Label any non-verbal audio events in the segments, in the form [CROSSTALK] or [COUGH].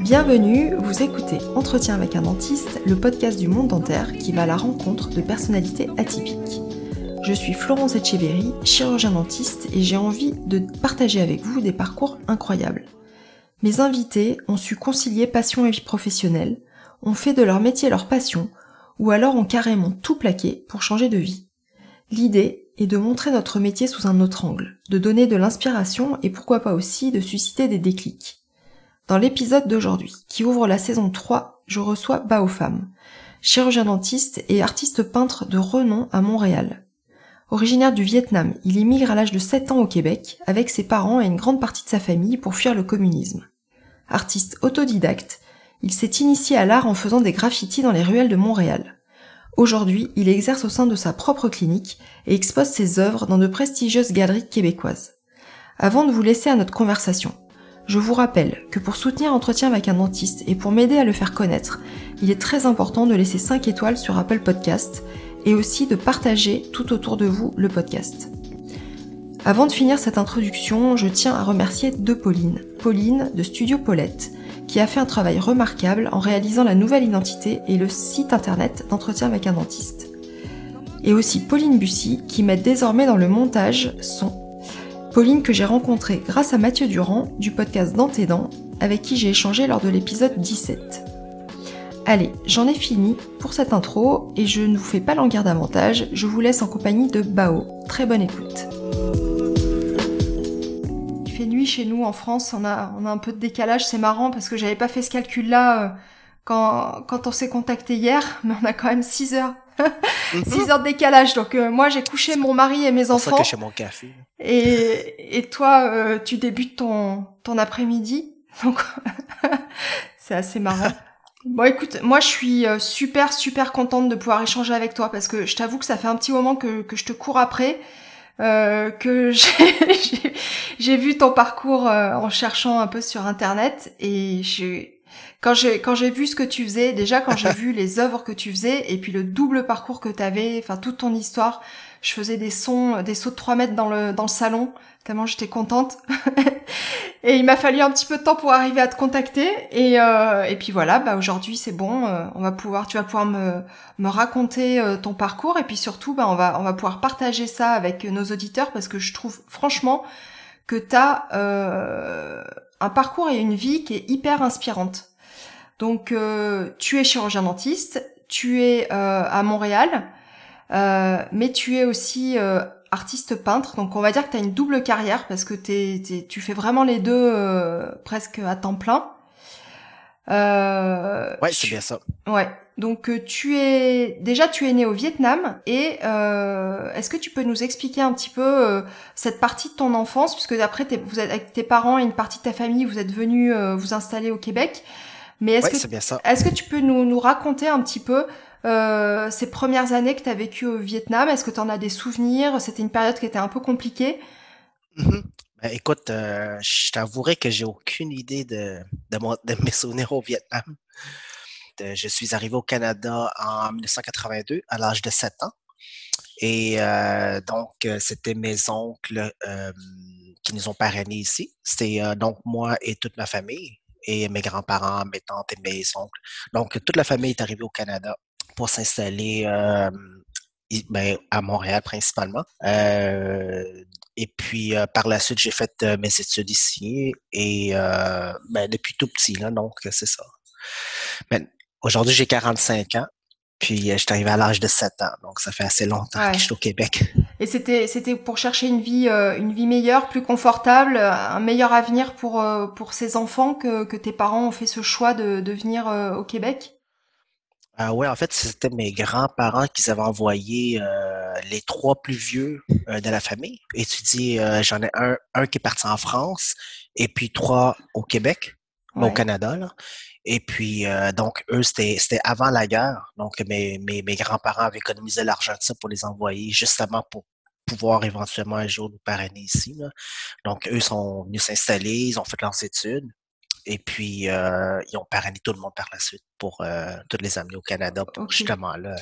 Bienvenue, vous écoutez Entretien avec un dentiste, le podcast du monde dentaire qui va à la rencontre de personnalités atypiques. Je suis Florence Etcheverry, chirurgien dentiste, et j'ai envie de partager avec vous des parcours incroyables. Mes invités ont su concilier passion et vie professionnelle, ont fait de leur métier leur passion, ou alors ont carrément tout plaqué pour changer de vie. L'idée est de montrer notre métier sous un autre angle, de donner de l'inspiration et pourquoi pas aussi de susciter des déclics. Dans l'épisode d'aujourd'hui, qui ouvre la saison 3, je reçois Bao Pham, chirurgien dentiste et artiste peintre de renom à Montréal. Originaire du Vietnam, il immigre à l'âge de 7 ans au Québec avec ses parents et une grande partie de sa famille pour fuir le communisme. Artiste autodidacte, il s'est initié à l'art en faisant des graffitis dans les ruelles de Montréal. Aujourd'hui, il exerce au sein de sa propre clinique et expose ses œuvres dans de prestigieuses galeries québécoises. Avant de vous laisser à notre conversation, je vous rappelle que pour soutenir Entretien avec un dentiste et pour m'aider à le faire connaître, il est très important de laisser 5 étoiles sur Apple Podcast et aussi de partager tout autour de vous le podcast. Avant de finir cette introduction, je tiens à remercier deux Pauline. Pauline de Studio Paulette, qui a fait un travail remarquable en réalisant la nouvelle identité et le site internet d'entretien avec un dentiste. Et aussi Pauline Bussy, qui m'aide désormais dans le montage son. Pauline que j'ai rencontrée grâce à Mathieu Durand du podcast Dents et Dents, avec qui j'ai échangé lors de l'épisode 17. Allez, j'en ai fini pour cette intro et je ne vous fais pas languir davantage, je vous laisse en compagnie de Bao. Très bonne écoute fait nuit chez nous en France. On a, un peu de décalage. C'est marrant parce que j'avais pas fait ce calcul-là euh, quand, quand on s'est contacté hier, [LAUGHS] mais on a quand même 6 heures. 6 heures de décalage. Donc euh, moi j'ai couché mon mari et mes enfants. Ça mon café. Et, et toi euh, tu débutes ton, ton après-midi. Donc [LAUGHS] c'est assez marrant. [LAUGHS] Bon écoute, moi je suis super super contente de pouvoir échanger avec toi parce que je t'avoue que ça fait un petit moment que, que je te cours après euh, que [LAUGHS] j'ai vu ton parcours euh, en cherchant un peu sur internet et j'ai quand j'ai quand j'ai vu ce que tu faisais déjà quand j'ai vu les œuvres que tu faisais et puis le double parcours que tu avais enfin toute ton histoire je faisais des sons des sauts de 3 mètres dans le dans le salon tellement j'étais contente [LAUGHS] et il m'a fallu un petit peu de temps pour arriver à te contacter et euh, et puis voilà bah aujourd'hui c'est bon euh, on va pouvoir tu vas pouvoir me me raconter euh, ton parcours et puis surtout bah on va on va pouvoir partager ça avec nos auditeurs parce que je trouve franchement que tu as un parcours et une vie qui est hyper inspirante. Donc tu es chirurgien dentiste, tu es à Montréal, mais tu es aussi artiste peintre. Donc on va dire que tu as une double carrière parce que tu fais vraiment les deux euh, presque à temps plein. Euh, ouais, c'est bien ça. Ouais. Donc euh, tu es déjà tu es né au Vietnam et euh, est-ce que tu peux nous expliquer un petit peu cette partie de ton enfance? Puisque après vous êtes avec tes parents et une partie de ta famille vous êtes venu vous installer au Québec. Mais est-ce que est-ce que tu peux nous, nous raconter un petit peu euh, ces premières années que tu as vécues au Vietnam, est-ce que tu en as des souvenirs? C'était une période qui était un peu compliquée. Mm-hmm. Ben, écoute, euh, je t'avouerai que j'ai aucune idée de, de, mes souvenirs au Vietnam. je suis arrivé au Canada en 1982 à l'âge de 7 ans. Et euh, donc, c'était mes oncles qui nous ont parrainés ici. C'était donc moi et toute ma famille et mes grands-parents, mes tantes et mes oncles. Donc, toute la famille est arrivée au Canada pour s'installer euh, ben, à Montréal principalement. Euh, et puis par la suite, j'ai fait mes études ici et ben, depuis tout petit, là, donc c'est ça. Ben, aujourd'hui, j'ai 45 ans. Puis je suis arrivé à l'âge de 7 ans, donc ça fait assez longtemps que je suis au Québec. Et c'était c'était pour chercher une vie une vie meilleure, plus confortable, un meilleur avenir pour pour ces enfants que que tes parents ont fait ce choix de de venir au Québec? Ah ouais, en fait, c'était mes grands-parents qui avaient envoyé euh, les trois plus vieux euh, de la famille étudier. Euh, j'en ai un, un qui est parti en France et puis trois au Québec, au Canada. Là. Et puis, donc, eux, c'était avant la guerre. Donc, mes, mes, mes grands-parents avaient économisé l'argent de ça pour les envoyer, justement pour pouvoir éventuellement un jour nous parrainer ici. Là. Donc, eux sont venus s'installer, ils ont fait leurs études. Et puis, euh, ils ont parrainé tout le monde par la suite pour euh, toutes les amener au Canada pour justement là.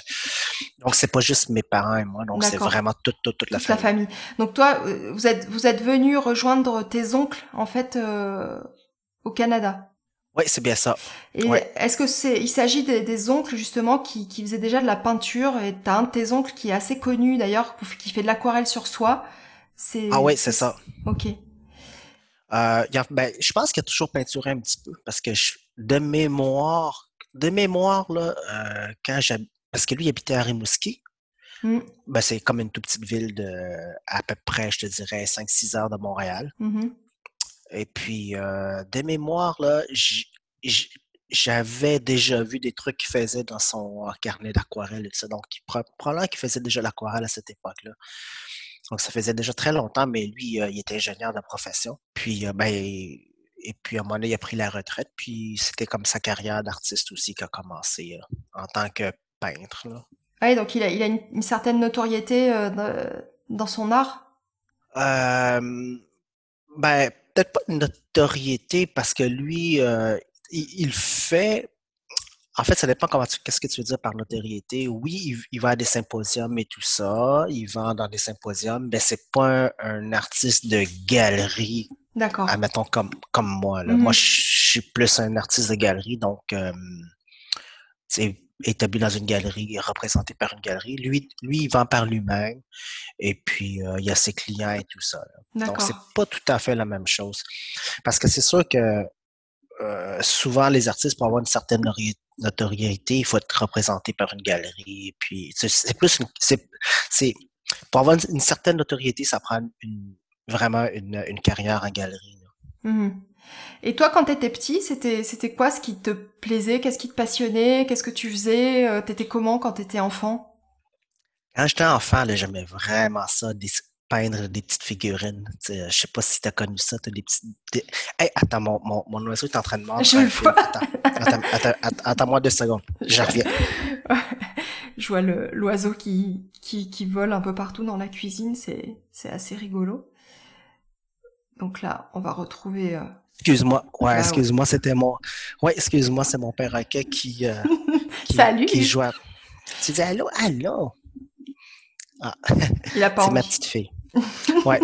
Donc, c'est pas juste mes parents et moi, donc c'est vraiment toute, toute, toute, la famille. la famille. Donc, toi, euh, vous êtes, vous êtes venu rejoindre tes oncles, en fait, au Canada? Oui, c'est bien ça. Et est-ce que c'est, il s'agit des, oncles justement qui, qui faisaient déjà de la peinture et t'as un de tes oncles qui est assez connu d'ailleurs, qui fait de l'aquarelle sur soie. C'est, ah oui, c'est ça. Ok. Euh, ben, je pense qu'il a toujours peinturé un petit peu parce que de mémoire, de mémoire là, euh, quand j'ai, parce que lui il habitait à Rimouski. Mm. Ben, c'est comme une toute petite ville de à peu près, je te dirais, 5-6 heures de Montréal. Mm-hmm. Et puis, euh, de mémoire, là, j'avais déjà vu des trucs qu'il faisait dans son carnet d'aquarelle et tout ça. Donc, probablement qu'il faisait déjà l'aquarelle à cette époque-là. Donc, ça faisait déjà très longtemps, mais lui, euh, il était ingénieur de profession. Puis, euh, ben, et puis à un moment donné, il a pris la retraite. Puis, c'était comme sa carrière d'artiste aussi qui a commencé en tant que peintre. Oui, donc il a, il a une, certaine notoriété dans son art? ben, peut-être pas une notoriété parce que lui, euh, il, fait. En fait, ça dépend comment tu. Qu'est-ce que tu veux dire par notoriété? Oui, il, va à des symposiums et tout ça. Il vend dans des symposiums, mais c'est pas un, artiste de galerie. D'accord. Admettons comme, comme moi. Là. Moi, mm-hmm. je suis plus un artiste de galerie, donc euh, c'est établi dans une galerie, représenté par une galerie. Lui, lui il vend par lui-même et puis euh, il y a ses clients et tout ça. Donc, c'est pas tout à fait la même chose. Parce que c'est sûr que euh, souvent, les artistes, pour avoir une certaine notoriété, il faut être représenté par une galerie. Et puis, c'est plus c'est, pour avoir une, certaine notoriété, ça prend vraiment une, carrière en galerie. Mmh et toi, quand tu étais petit, c'était c'était quoi ce qui te plaisait? Qu'est-ce qui te passionnait? Qu'est-ce que tu faisais? Euh, T'étais comment quand t'étais enfant? Quand j'étais enfant, j'aimais vraiment ça, peindre des petites figurines. Je sais pas si tu as connu ça, t'as des petites. Hey, attends, mon, mon, mon, oiseau est en train de manger. Je le vois. Attends, attends, attends, moi deux secondes. Je reviens. [LAUGHS] Je vois l'oiseau qui, qui, qui vole un peu partout dans la cuisine, c'est assez rigolo. Donc là, on va retrouver euh, Excuse-moi. Ouais, excuse-moi, c'était mon. Ouais, excuse-moi, c'est mon perroquet qui. Euh, [LAUGHS] qui Salut. Qui joue. Tu dis allô, allô? Ah. Il a pas [LAUGHS] C'est ma petite fille. [LAUGHS] Ouais.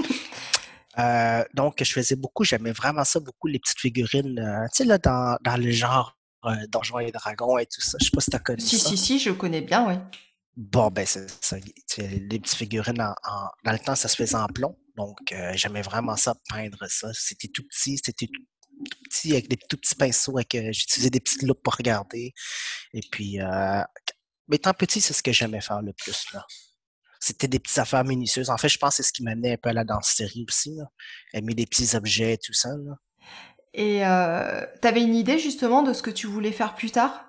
Euh, donc, je faisais beaucoup, j'aimais vraiment ça, beaucoup les petites figurines, euh, tu sais, là, dans, dans le genre euh, Donjons et Dragons et tout ça. Je sais pas si tu as connu si, ça. Si, si, je connais bien, oui. Bon, ben, c'est ça. Les petites figurines, en, dans le temps, ça se faisait en plomb. Donc, euh, j'aimais vraiment ça, peindre ça. C'était tout petit, c'était tout, petit, avec des tout petits pinceaux. Avec, euh, j'utilisais des petites loupes pour regarder. Et puis, euh, étant petit, c'est ce que j'aimais faire le plus. là. C'était des petites affaires minutieuses. En fait, je pense que c'est ce qui m'amenait un peu à la danserie aussi. Là. Aimer des petits objets et tout ça. Là. Et tu avais une idée justement de ce que tu voulais faire plus tard?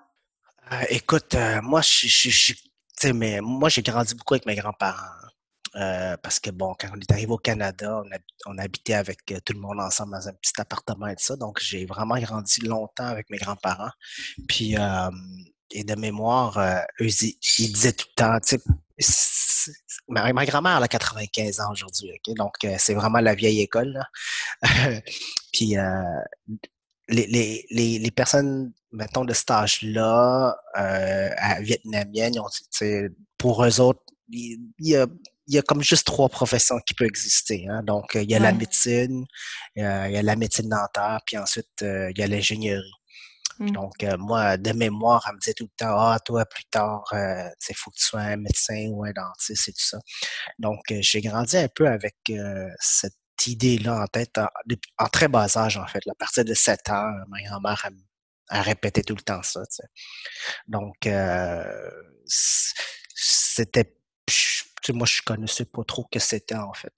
écoute, moi, je, je, mais moi, j'ai grandi beaucoup avec mes grands-parents. Euh, parce que, bon, quand on est arrivé au Canada, on, habitait avec euh, tout le monde ensemble dans un petit appartement et tout ça. Donc, j'ai vraiment grandi longtemps avec mes grands-parents. Puis, euh, et de mémoire, eux, ils, disaient tout le temps, tu sais, ma, ma grand-mère, elle a 95 ans aujourd'hui, OK? Donc, c'est vraiment la vieille école, [LAUGHS] Puis, les, les, les, personnes, mettons, de cet âge-là, euh, vietnamiennes, pour eux autres, y, a, il y, a, comme juste trois professions qui peuvent exister. Hein. Donc, il y a la médecine, euh, il y a la médecine dentaire, puis ensuite, euh, il y a l'ingénierie. Mmh. Donc, euh, moi, de mémoire, elle me disait tout le temps, ah, toi, plus tard, il faut que tu sois un médecin ou un dentiste et tout ça. Donc, j'ai grandi un peu avec cette idée-là en tête en, très bas âge, en fait. À partir de 7 ans, ma grand-mère a, répété tout le temps ça. Donc, euh, c'était. Moi, je connaissais pas trop que c'était, en fait.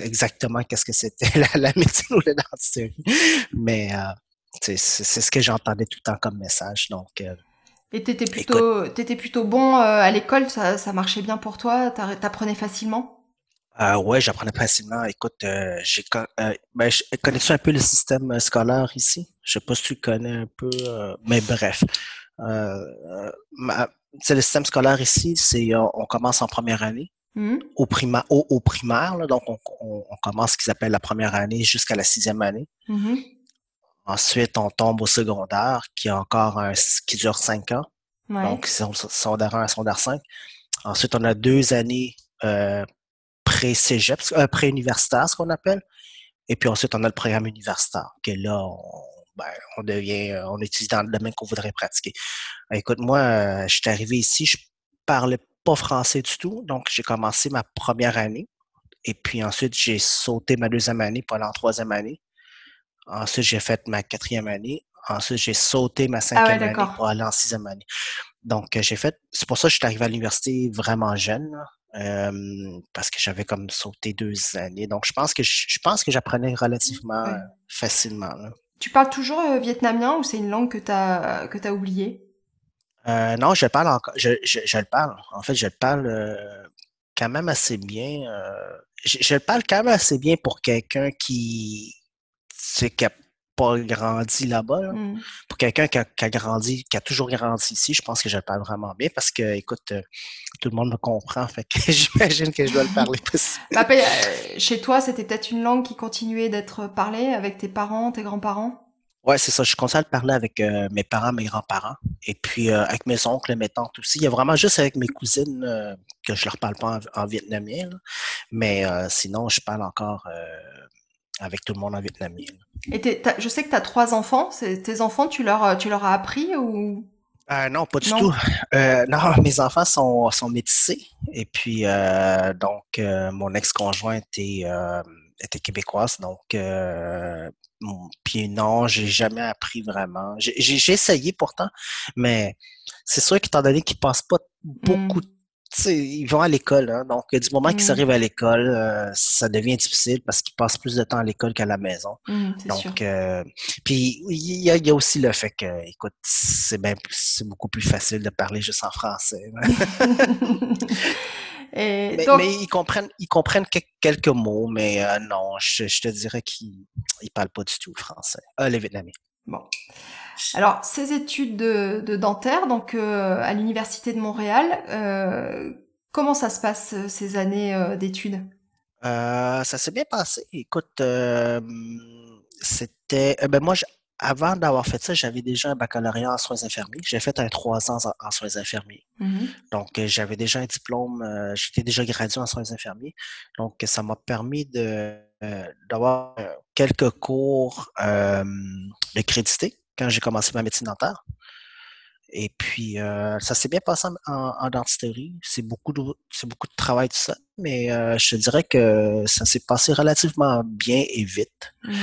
Exactement qu'est-ce que c'était, [LAUGHS] la, médecine ou la dentisterie. Mais euh, c'est ce que j'entendais tout le temps comme message. Donc, euh, et t'étais plutôt, étais plutôt bon à l'école, ça, ça marchait bien pour toi, t'apprenais facilement? Euh, ouais, j'apprenais facilement. Écoute, euh, j'ai euh, ben, connais-tu un peu le système euh, scolaire ici? Je sais pas si tu connais un peu, euh, mais bref. Euh, le système scolaire ici, c'est on, commence en première année. Mmh. Au, prima, au, au primaire, là, donc on, on, commence ce qu'ils appellent la première année jusqu'à la sixième année. Mmh. Ensuite, on tombe au secondaire, qui a encore un, qui dure cinq ans. Ouais. Donc, secondaire 1 à secondaire 5. Ensuite, on a deux années euh, pré-cégep, euh, pré-universitaire, ce qu'on appelle. Et puis ensuite, on a le programme universitaire, que là, on ben, on devient, on étudie dans le domaine qu'on voudrait pratiquer. Écoute, moi, je suis arrivé ici, je parlais pas français du tout, donc j'ai commencé ma première année. Et puis ensuite, j'ai sauté ma deuxième année pour aller en troisième année. Ensuite, j'ai fait ma quatrième année. Ensuite, j'ai sauté ma ah cinquième année pour aller en sixième année. Donc, j'ai fait. C'est pour ça que je suis arrivé à l'université vraiment jeune, parce que j'avais comme sauté deux années. Donc, je pense que je, pense que j'apprenais relativement facilement. Tu parles toujours euh, vietnamien ou c'est une langue que tu as, oubliée? Euh, non, je parle encore. Je, le parle. En fait, je le parle euh, quand même assez bien. je, je, le parle quand même assez bien pour quelqu'un qui, pas grandi là-bas. Mmh. Pour quelqu'un qui a, grandi, qui a toujours grandi ici, je pense que je le parle vraiment bien parce que, écoute, tout le monde me comprend. Fait que [LAUGHS] j'imagine que je dois le parler. [LAUGHS] Bah, chez toi, c'était peut-être une langue qui continuait d'être parlée avec tes parents, tes grands-parents? Ouais, c'est ça. Je continue à le parler avec euh, mes parents, mes grands-parents, et puis euh, avec mes oncles, mes tantes aussi. Il y a vraiment juste avec mes cousines euh, que je leur parle pas en, vietnamien, mais sinon, je parle encore avec tout le monde en vietnamien. Et je sais que tu as trois enfants. Tes enfants, tu leur, tu leur as appris ou? Non, pas du tout. non, [LAUGHS] mes enfants sont, sont métissés. Et puis, donc, mon ex-conjoint était, était québécoise. Donc, puis non, j'ai jamais appris vraiment. J'ai essayé pourtant, mais c'est sûr qu'étant donné qu'ils passent pas beaucoup de mmh. Ils vont à l'école, hein, donc du moment qu'ils mmh. arrivent à l'école, euh, ça devient difficile parce qu'ils passent plus de temps à l'école qu'à la maison. Mmh, donc, euh, puis il y, a aussi le fait que, écoute, c'est beaucoup plus facile de parler juste en français. [LAUGHS] mais, ils comprennent, ils comprennent quelques mots, mais euh, non, je, te dirais qu'ils ne parlent pas du tout français. Euh, les Vietnamiens. Bon. Alors, ces études de, dentaire, donc euh, à l'Université de Montréal, comment ça se passe ces années d'études? ça s'est bien passé. Écoute, c'était. ben moi, avant d'avoir fait ça, j'avais déjà un baccalauréat en soins infirmiers. J'ai fait un trois ans en, soins infirmiers. Mm-hmm. Donc, euh, j'avais déjà un diplôme, euh, j'étais déjà gradué en soins infirmiers. Donc, ça m'a permis de, euh, d'avoir quelques cours de crédité quand j'ai commencé ma médecine dentaire. Et puis, ça s'est bien passé en, dentisterie. C'est beaucoup, de, beaucoup de travail, tout ça. Mais je te dirais que ça s'est passé relativement bien et vite. Mm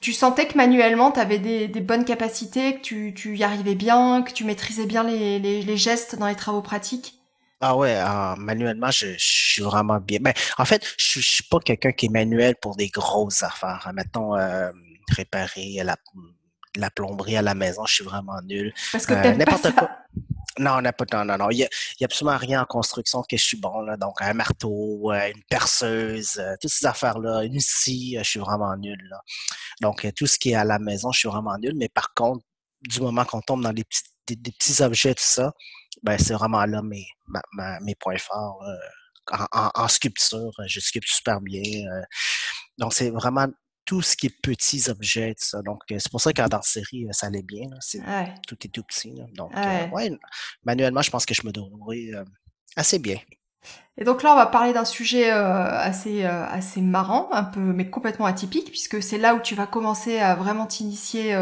tu sentais que manuellement, tu avais des, bonnes capacités, que tu, tu, y arrivais bien, que tu maîtrisais bien les, les, gestes dans les travaux pratiques? Ah ouais, manuellement, je, suis vraiment bien. Mais ben, en fait, je, ne suis pas quelqu'un qui est manuel pour des grosses affaires. Mettons, euh, réparer la, la plomberie à la maison, je suis vraiment nul. Parce que euh, n'importe quoi. Non, non, non, non. Il n'y a, absolument rien en construction que je suis bon. Là. Donc, un marteau, euh, une perceuse, euh, toutes ces affaires-là. Une scie, je suis vraiment nul. Là. Donc, tout ce qui est à la maison, je suis vraiment nul. Mais par contre, du moment qu'on tombe dans des petits, des, petits objets, tout ça, ben, c'est vraiment là mes, mes points forts. En, en, sculpture, je sculpte super bien. donc, c'est vraiment tout ce qui est petits objets, tout ça. Donc, euh, c'est pour ça qu'en dans série, euh, ça allait bien. Tout est tout petit. Donc, euh, ouais. manuellement, je pense que je me débrouille assez bien. Et donc là, on va parler d'un sujet assez assez marrant, un peu mais complètement atypique, puisque c'est là où tu vas commencer à vraiment t'initier,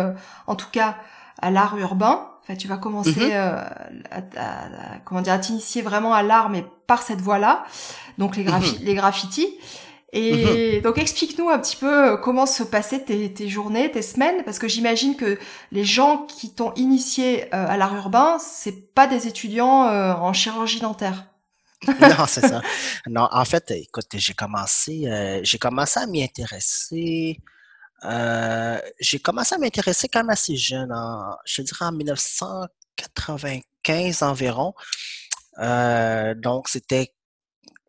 en tout cas à l'art urbain. Enfin, tu vas commencer mm-hmm. à, comment dire à t'initier vraiment à l'art, mais par cette voie-là. Donc les, mm-hmm. les graffitis. Et [LAUGHS] donc explique-nous un petit peu euh, comment se passaient tes, journées, tes semaines, parce que j'imagine que les gens qui t'ont initié euh, à l'art urbain, c'est pas des étudiants euh, en chirurgie dentaire. non, [LAUGHS] c'est ça. Non, en fait, écoute, j'ai commencé, j'ai commencé à m'y intéresser. j'ai commencé à m'intéresser quand même assez jeune, en, je dirais en 1995 environ. donc, c'était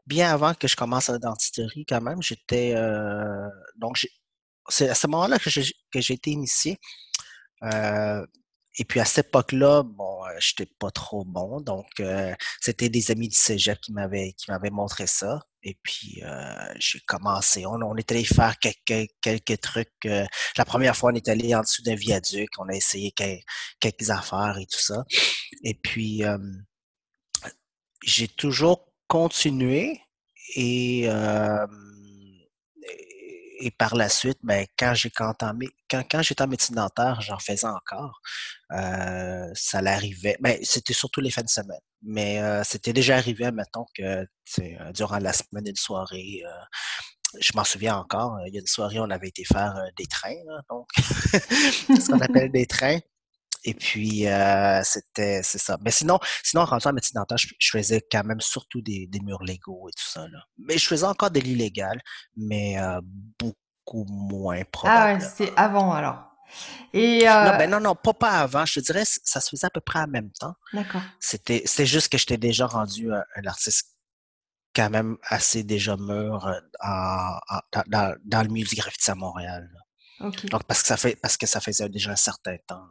bien avant que je commence la dentisterie quand même. J'étais euh, donc c'est à ce moment-là que j'ai été initié. Euh, et puis à cette époque-là, bon, euh, j'étais pas trop bon, donc c'était des amis du cégep qui m'avaient qui m'avaient montré ça. Et puis j'ai commencé. On, on, est allé faire quelques, quelques trucs. la première fois, on est allé en dessous d'un viaduc. On a essayé quelques affaires et tout ça. Et puis j'ai toujours continuer et, et, par la suite, ben, quand j'ai entamé, quand, quand j'étais en médecine dentaire, j'en faisais encore. Euh, ça l'arrivait. Ben, c'était surtout les fins de semaine. Mais euh, c'était déjà arrivé, mettons, que euh, durant la semaine, une soirée, je m'en souviens encore, il y a une soirée, on avait été faire des trains, donc [LAUGHS] ce qu'on [LAUGHS] appelle des trains. Et puis, euh, c'était, c'est ça. Mais sinon, sinon, en rentrant en médecine dentaire, je, faisais quand même surtout des, des, murs légaux et tout ça. Là. Mais je faisais encore de l'illégal, mais euh, beaucoup moins probable. Ah ouais, c'est avant alors. Et euh... non, ben non, non, pas, pas avant. Je te dirais, ça se faisait à peu près en même temps. D'accord. C'était, c'était juste que j'étais déjà rendu un, artiste quand même assez déjà mûr euh, dans, dans, le milieu du graffiti à Montréal. Okay. Donc, parce que ça fait, parce que ça faisait déjà un certain temps.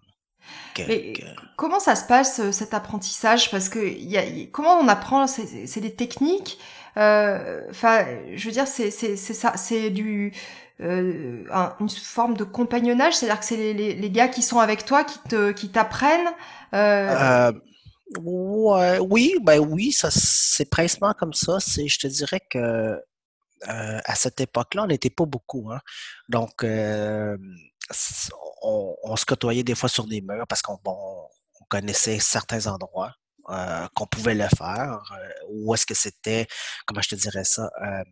Comment ça se passe euh, cet apprentissage? Parce que y a, comment on apprend? C'est des techniques. Euh, enfin, je veux dire, c'est c'est ça, c'est du euh, une forme de compagnonnage, c'est-à-dire que c'est les, les, les, gars qui sont avec toi qui te qui t'apprennent. Euh... Ouais, oui, ben oui, ça c'est principalement comme ça. C'est, je te dirais que à cette époque-là, on n'était pas beaucoup. Hein. Donc, on, se côtoyait des fois sur des murs parce qu'on connaissait certains endroits euh, qu'on pouvait le faire. Euh, où est-ce que c'était, comment je te dirais ça, euh,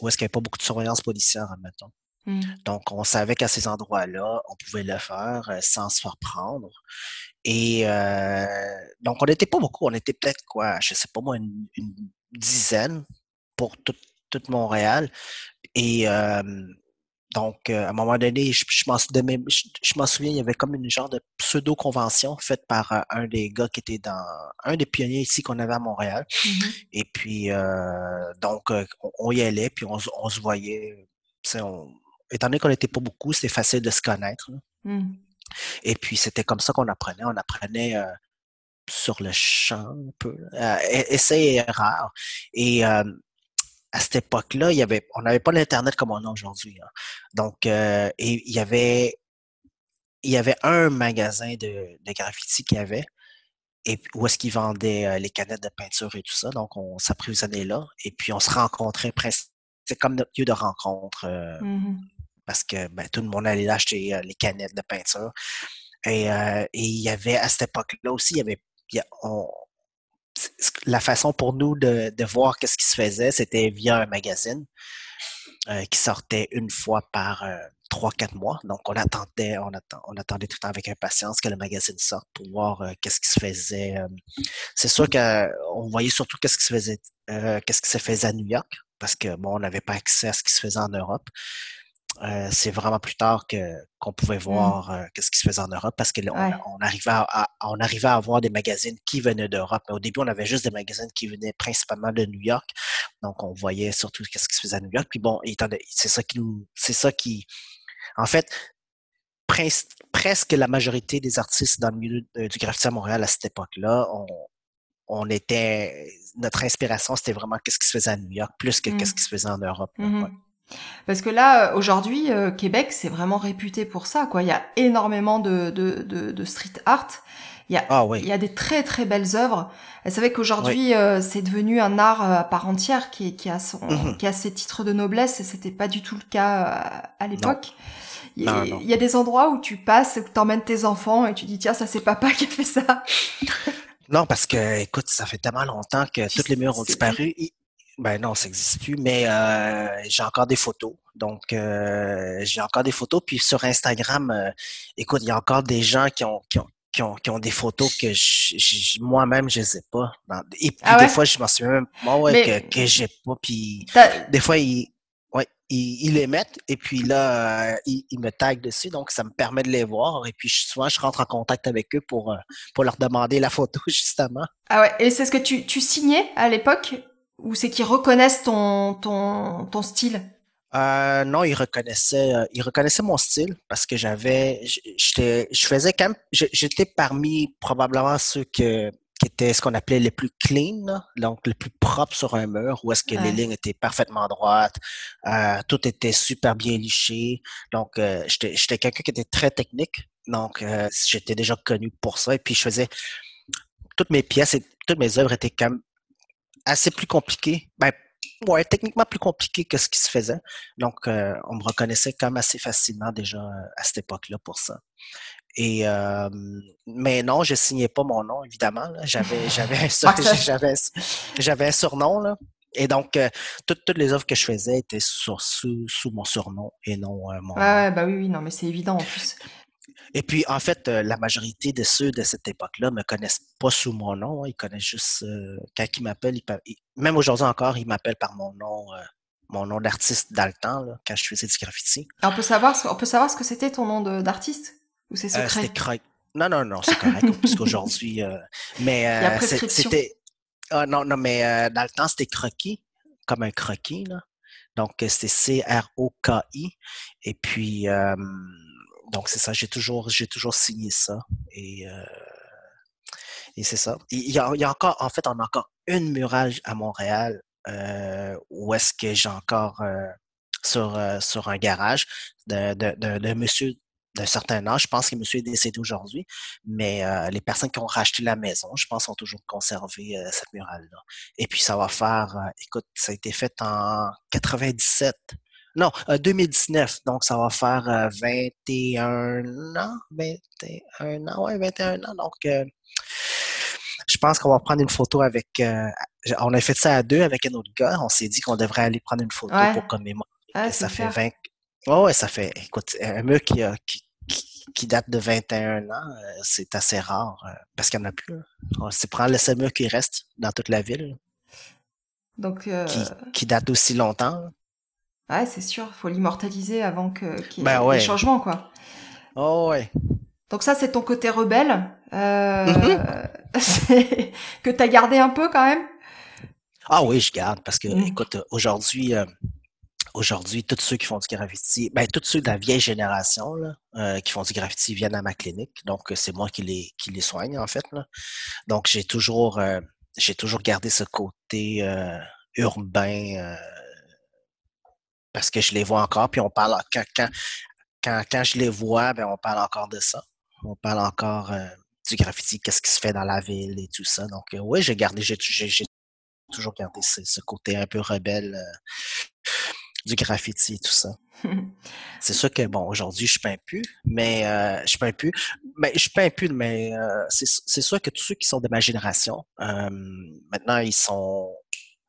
où est-ce qu'il n'y avait pas beaucoup de surveillance policière, admettons. Mmh. Donc, on savait qu'à ces endroits-là, on pouvait le faire sans se faire prendre. Et donc, on n'était pas beaucoup. On était peut-être, quoi, je sais pas moi, une, dizaine pour tout, tout Montréal. Et donc, euh, à un moment donné, je, je m'en souviens, il y avait comme une genre de pseudo-convention faite par euh, un des gars qui était dans un des pionniers ici qu'on avait à Montréal. Mm-hmm. Et puis, euh, donc, on, y allait, puis on, se voyait. On, étant donné qu'on n'était pas beaucoup, c'était facile de se connaître. Mm. Et puis, c'était comme ça qu'on apprenait. On apprenait sur le champ un peu, essai et erreur. Et à cette époque-là, il y avait, on n'avait pas l'Internet comme on a aujourd'hui. Hein. Donc, euh, et il y avait, il y avait un magasin de, de graffiti qu'il y avait, et où est-ce qu'ils vendaient euh, les canettes de peinture et tout ça. Donc, on s'approvisionnait là, et puis on se rencontrait presque. C'est comme notre lieu de rencontre. Euh, mmh parce que ben, tout le monde allait acheter les canettes de peinture. Et, et, il y avait, à cette époque-là aussi, il y avait, on, la façon pour nous de, de voir qu'est-ce qui se faisait, c'était via un magazine euh, qui sortait une fois par euh, trois, quatre mois. Donc, on attendait, on, attendait tout le temps avec impatience que le magazine sorte pour voir euh, qu'est-ce qui se faisait. c'est sûr qu'on voyait surtout qu'est-ce qui se faisait, qu'est-ce qui se faisait à New York, parce que bon, on n'avait pas accès à ce qui se faisait en Europe. Euh, c'est vraiment plus tard que qu'on pouvait mmh. voir euh, qu'est-ce qui se faisait en Europe parce qu'on on arrivait à, on arrivait à avoir des magazines qui venaient d'Europe. Mais au début, on avait juste des magazines qui venaient principalement de New York. Donc, on voyait surtout qu'est-ce qui se faisait à New York. Puis bon, c'est ça qui nous, c'est ça qui, en fait, presque la majorité des artistes dans le milieu du graffiti à Montréal à cette époque-là, on, on était, notre inspiration, c'était vraiment qu'est-ce qui se faisait à New York, plus que qu'est-ce mmh. qui se faisait en Europe. Mmh parce que là, aujourd'hui, euh, Québec, c'est vraiment réputé pour ça. Quoi. Il y a énormément de, de, de, de street art. Il y, a, ah, oui. il y a des très très belles œuvres. Vous savez qu'aujourd'hui, euh, c'est devenu un art euh, à part entière qui, qui, a son, mmh qui a ses titres de noblesse et c'était pas du tout le cas à l'époque. Il, y a des endroits où tu passes, où t'emmènes tes enfants et tu dis tiens ça c'est papa qui a fait ça. non parce que écoute ça fait tellement longtemps que [LAUGHS] toutes les murs ont disparu. Ben non, ça n'existe plus, mais euh, j'ai encore des photos. Donc, euh, j'ai encore des photos. Puis sur Instagram, euh, écoute, il y a encore des gens qui ont, qui ont, qui ont, qui ont des photos que moi-même, je les ai pas. Et puis ah des fois, je m'en souviens même moi, ouais, que, que j'ai pas. Puis des fois, ils, ouais, ils, les mettent et puis là, ils, ils, me taguent dessus. Donc, ça me permet de les voir. Et puis souvent, je rentre en contact avec eux pour, pour leur demander la photo, [LAUGHS] justement. Ah ouais, et c'est ce que tu, tu signais à l'époque? Ou c'est qu'ils reconnaissent ton, ton, ton style? Euh, non, ils reconnaissaient, euh, ils reconnaissaient mon style parce que j'avais, j'étais, je faisais quand même, j'étais parmi probablement ceux que, qui étaient ce qu'on appelait les plus clean, donc les plus propres sur un mur, où est-ce que les lignes étaient parfaitement droites, euh, tout était super bien liché. Donc, j'étais, j'étais quelqu'un qui était très technique, donc j'étais déjà connu pour ça. Et puis, je faisais toutes mes pièces et toutes mes œuvres étaient quand même assez plus compliqué. Ben, ouais, techniquement plus compliqué que ce qui se faisait. Donc, euh, on me reconnaissait quand même assez facilement déjà euh, à cette époque-là pour ça. Et euh, mais non, je signais pas mon nom, évidemment. J'avais, [LAUGHS] j'avais, un, [LAUGHS] j'avais, j'avais un surnom, là. Et donc, toutes, toutes, les offres que je faisais étaient sur, sous, sous mon surnom et non mon. Ouais, bah oui, oui, non, mais c'est évident en plus. Et puis, en fait, euh, la majorité de ceux de cette époque-là me connaissent pas sous mon nom. Hein. Ils connaissent juste euh, quand ils m'appellent. même aujourd'hui encore, ils m'appellent par mon nom, euh, mon nom d'artiste dans le temps, là, quand je faisais du graffiti. on peut savoir, on peut savoir ce que c'était ton nom d'artiste? Ou c'est secret? Non, non, non, c'est correct parce qu'aujourd'hui, mais [LAUGHS] c'était. Ah, non, non, mais dans le temps, c'était croquis, comme un croquis, là. Donc, c'était C-R-O-K-I. Et puis, donc c'est ça, j'ai toujours, j'ai toujours signé ça. Et, euh, c'est ça. Il y, a, encore, en fait, on a encore une murale à Montréal euh, où est-ce que j'ai encore euh, sur, un garage de, monsieur d'un certain âge. Je pense que monsieur est décédé aujourd'hui, mais les personnes qui ont racheté la maison, je pense, ont toujours conservé cette murale-là. Et puis ça va faire, écoute, ça a été fait en 97. Non, 2019, euh, donc ça va faire 21 euh, ans, 21 ans, ouais, 21 ans. Donc, euh, je pense qu'on va prendre une photo avec. on a fait ça à deux avec un autre gars. On s'est dit qu'on devrait aller prendre une photo pour commémorer. ça fait 20. Oh, ouais, ça fait. Écoute, un mur qui, qui, date de 21 ans, c'est assez rare parce qu'il n'y en a plus. C'est prendre le seul mur qui reste dans toute la ville. Donc, qui, qui date aussi longtemps. Ouais, c'est sûr, faut l'immortaliser avant que qu'il y ait ben des changements, quoi. Oh ouais. Donc ça, c'est ton côté rebelle, euh, [LAUGHS] mm-hmm. que t'as gardé un peu quand même? Ah oui, je garde parce que, mm. écoute, aujourd'hui, euh, aujourd'hui, tous ceux qui font du graffiti, ben tous ceux de la vieille génération là, euh, qui font du graffiti viennent à ma clinique, donc c'est moi qui les qui les soigne en fait. Là. Donc j'ai toujours euh, j'ai toujours gardé ce côté euh, urbain parce que je les vois encore, puis on parle quand, quand, quand, je les vois, ben on parle encore de ça. On parle encore euh, du graffiti, qu'est-ce qui se fait dans la ville et tout ça. Donc euh, oui, j'ai gardé, j'ai, toujours gardé ce, côté un peu rebelle euh, du graffiti et tout ça. [LAUGHS] c'est sûr que bon, aujourd'hui, je peins plus, mais je peins plus. Mais je peins plus, mais c'est sûr que tous ceux qui sont de ma génération, maintenant, ils sont.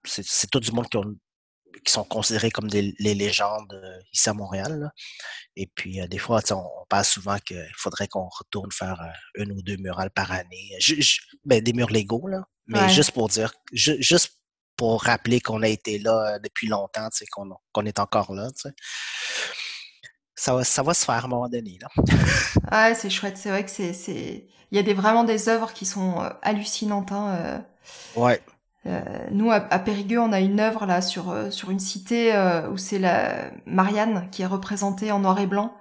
C'est tout du monde qui ont qui sont considérés comme des, les légendes euh, ici à Montréal. Et puis, euh, des fois, on, parle souvent qu'il faudrait qu'on retourne faire euh, une ou deux murales par année. ben, des murs légaux, là. Mais juste pour dire, juste pour rappeler qu'on a été là depuis longtemps, qu'on est encore là. Ça va, ça va se faire à un moment donné. Là. [LAUGHS] c'est chouette. C'est vrai que c'est, il y a des, vraiment des œuvres qui sont hallucinantes. Hein, Ouais. Euh, nous, à, Périgueux, on a une œuvre là sur euh, sur une cité euh, où c'est la Marianne qui est représentée en noir et blanc.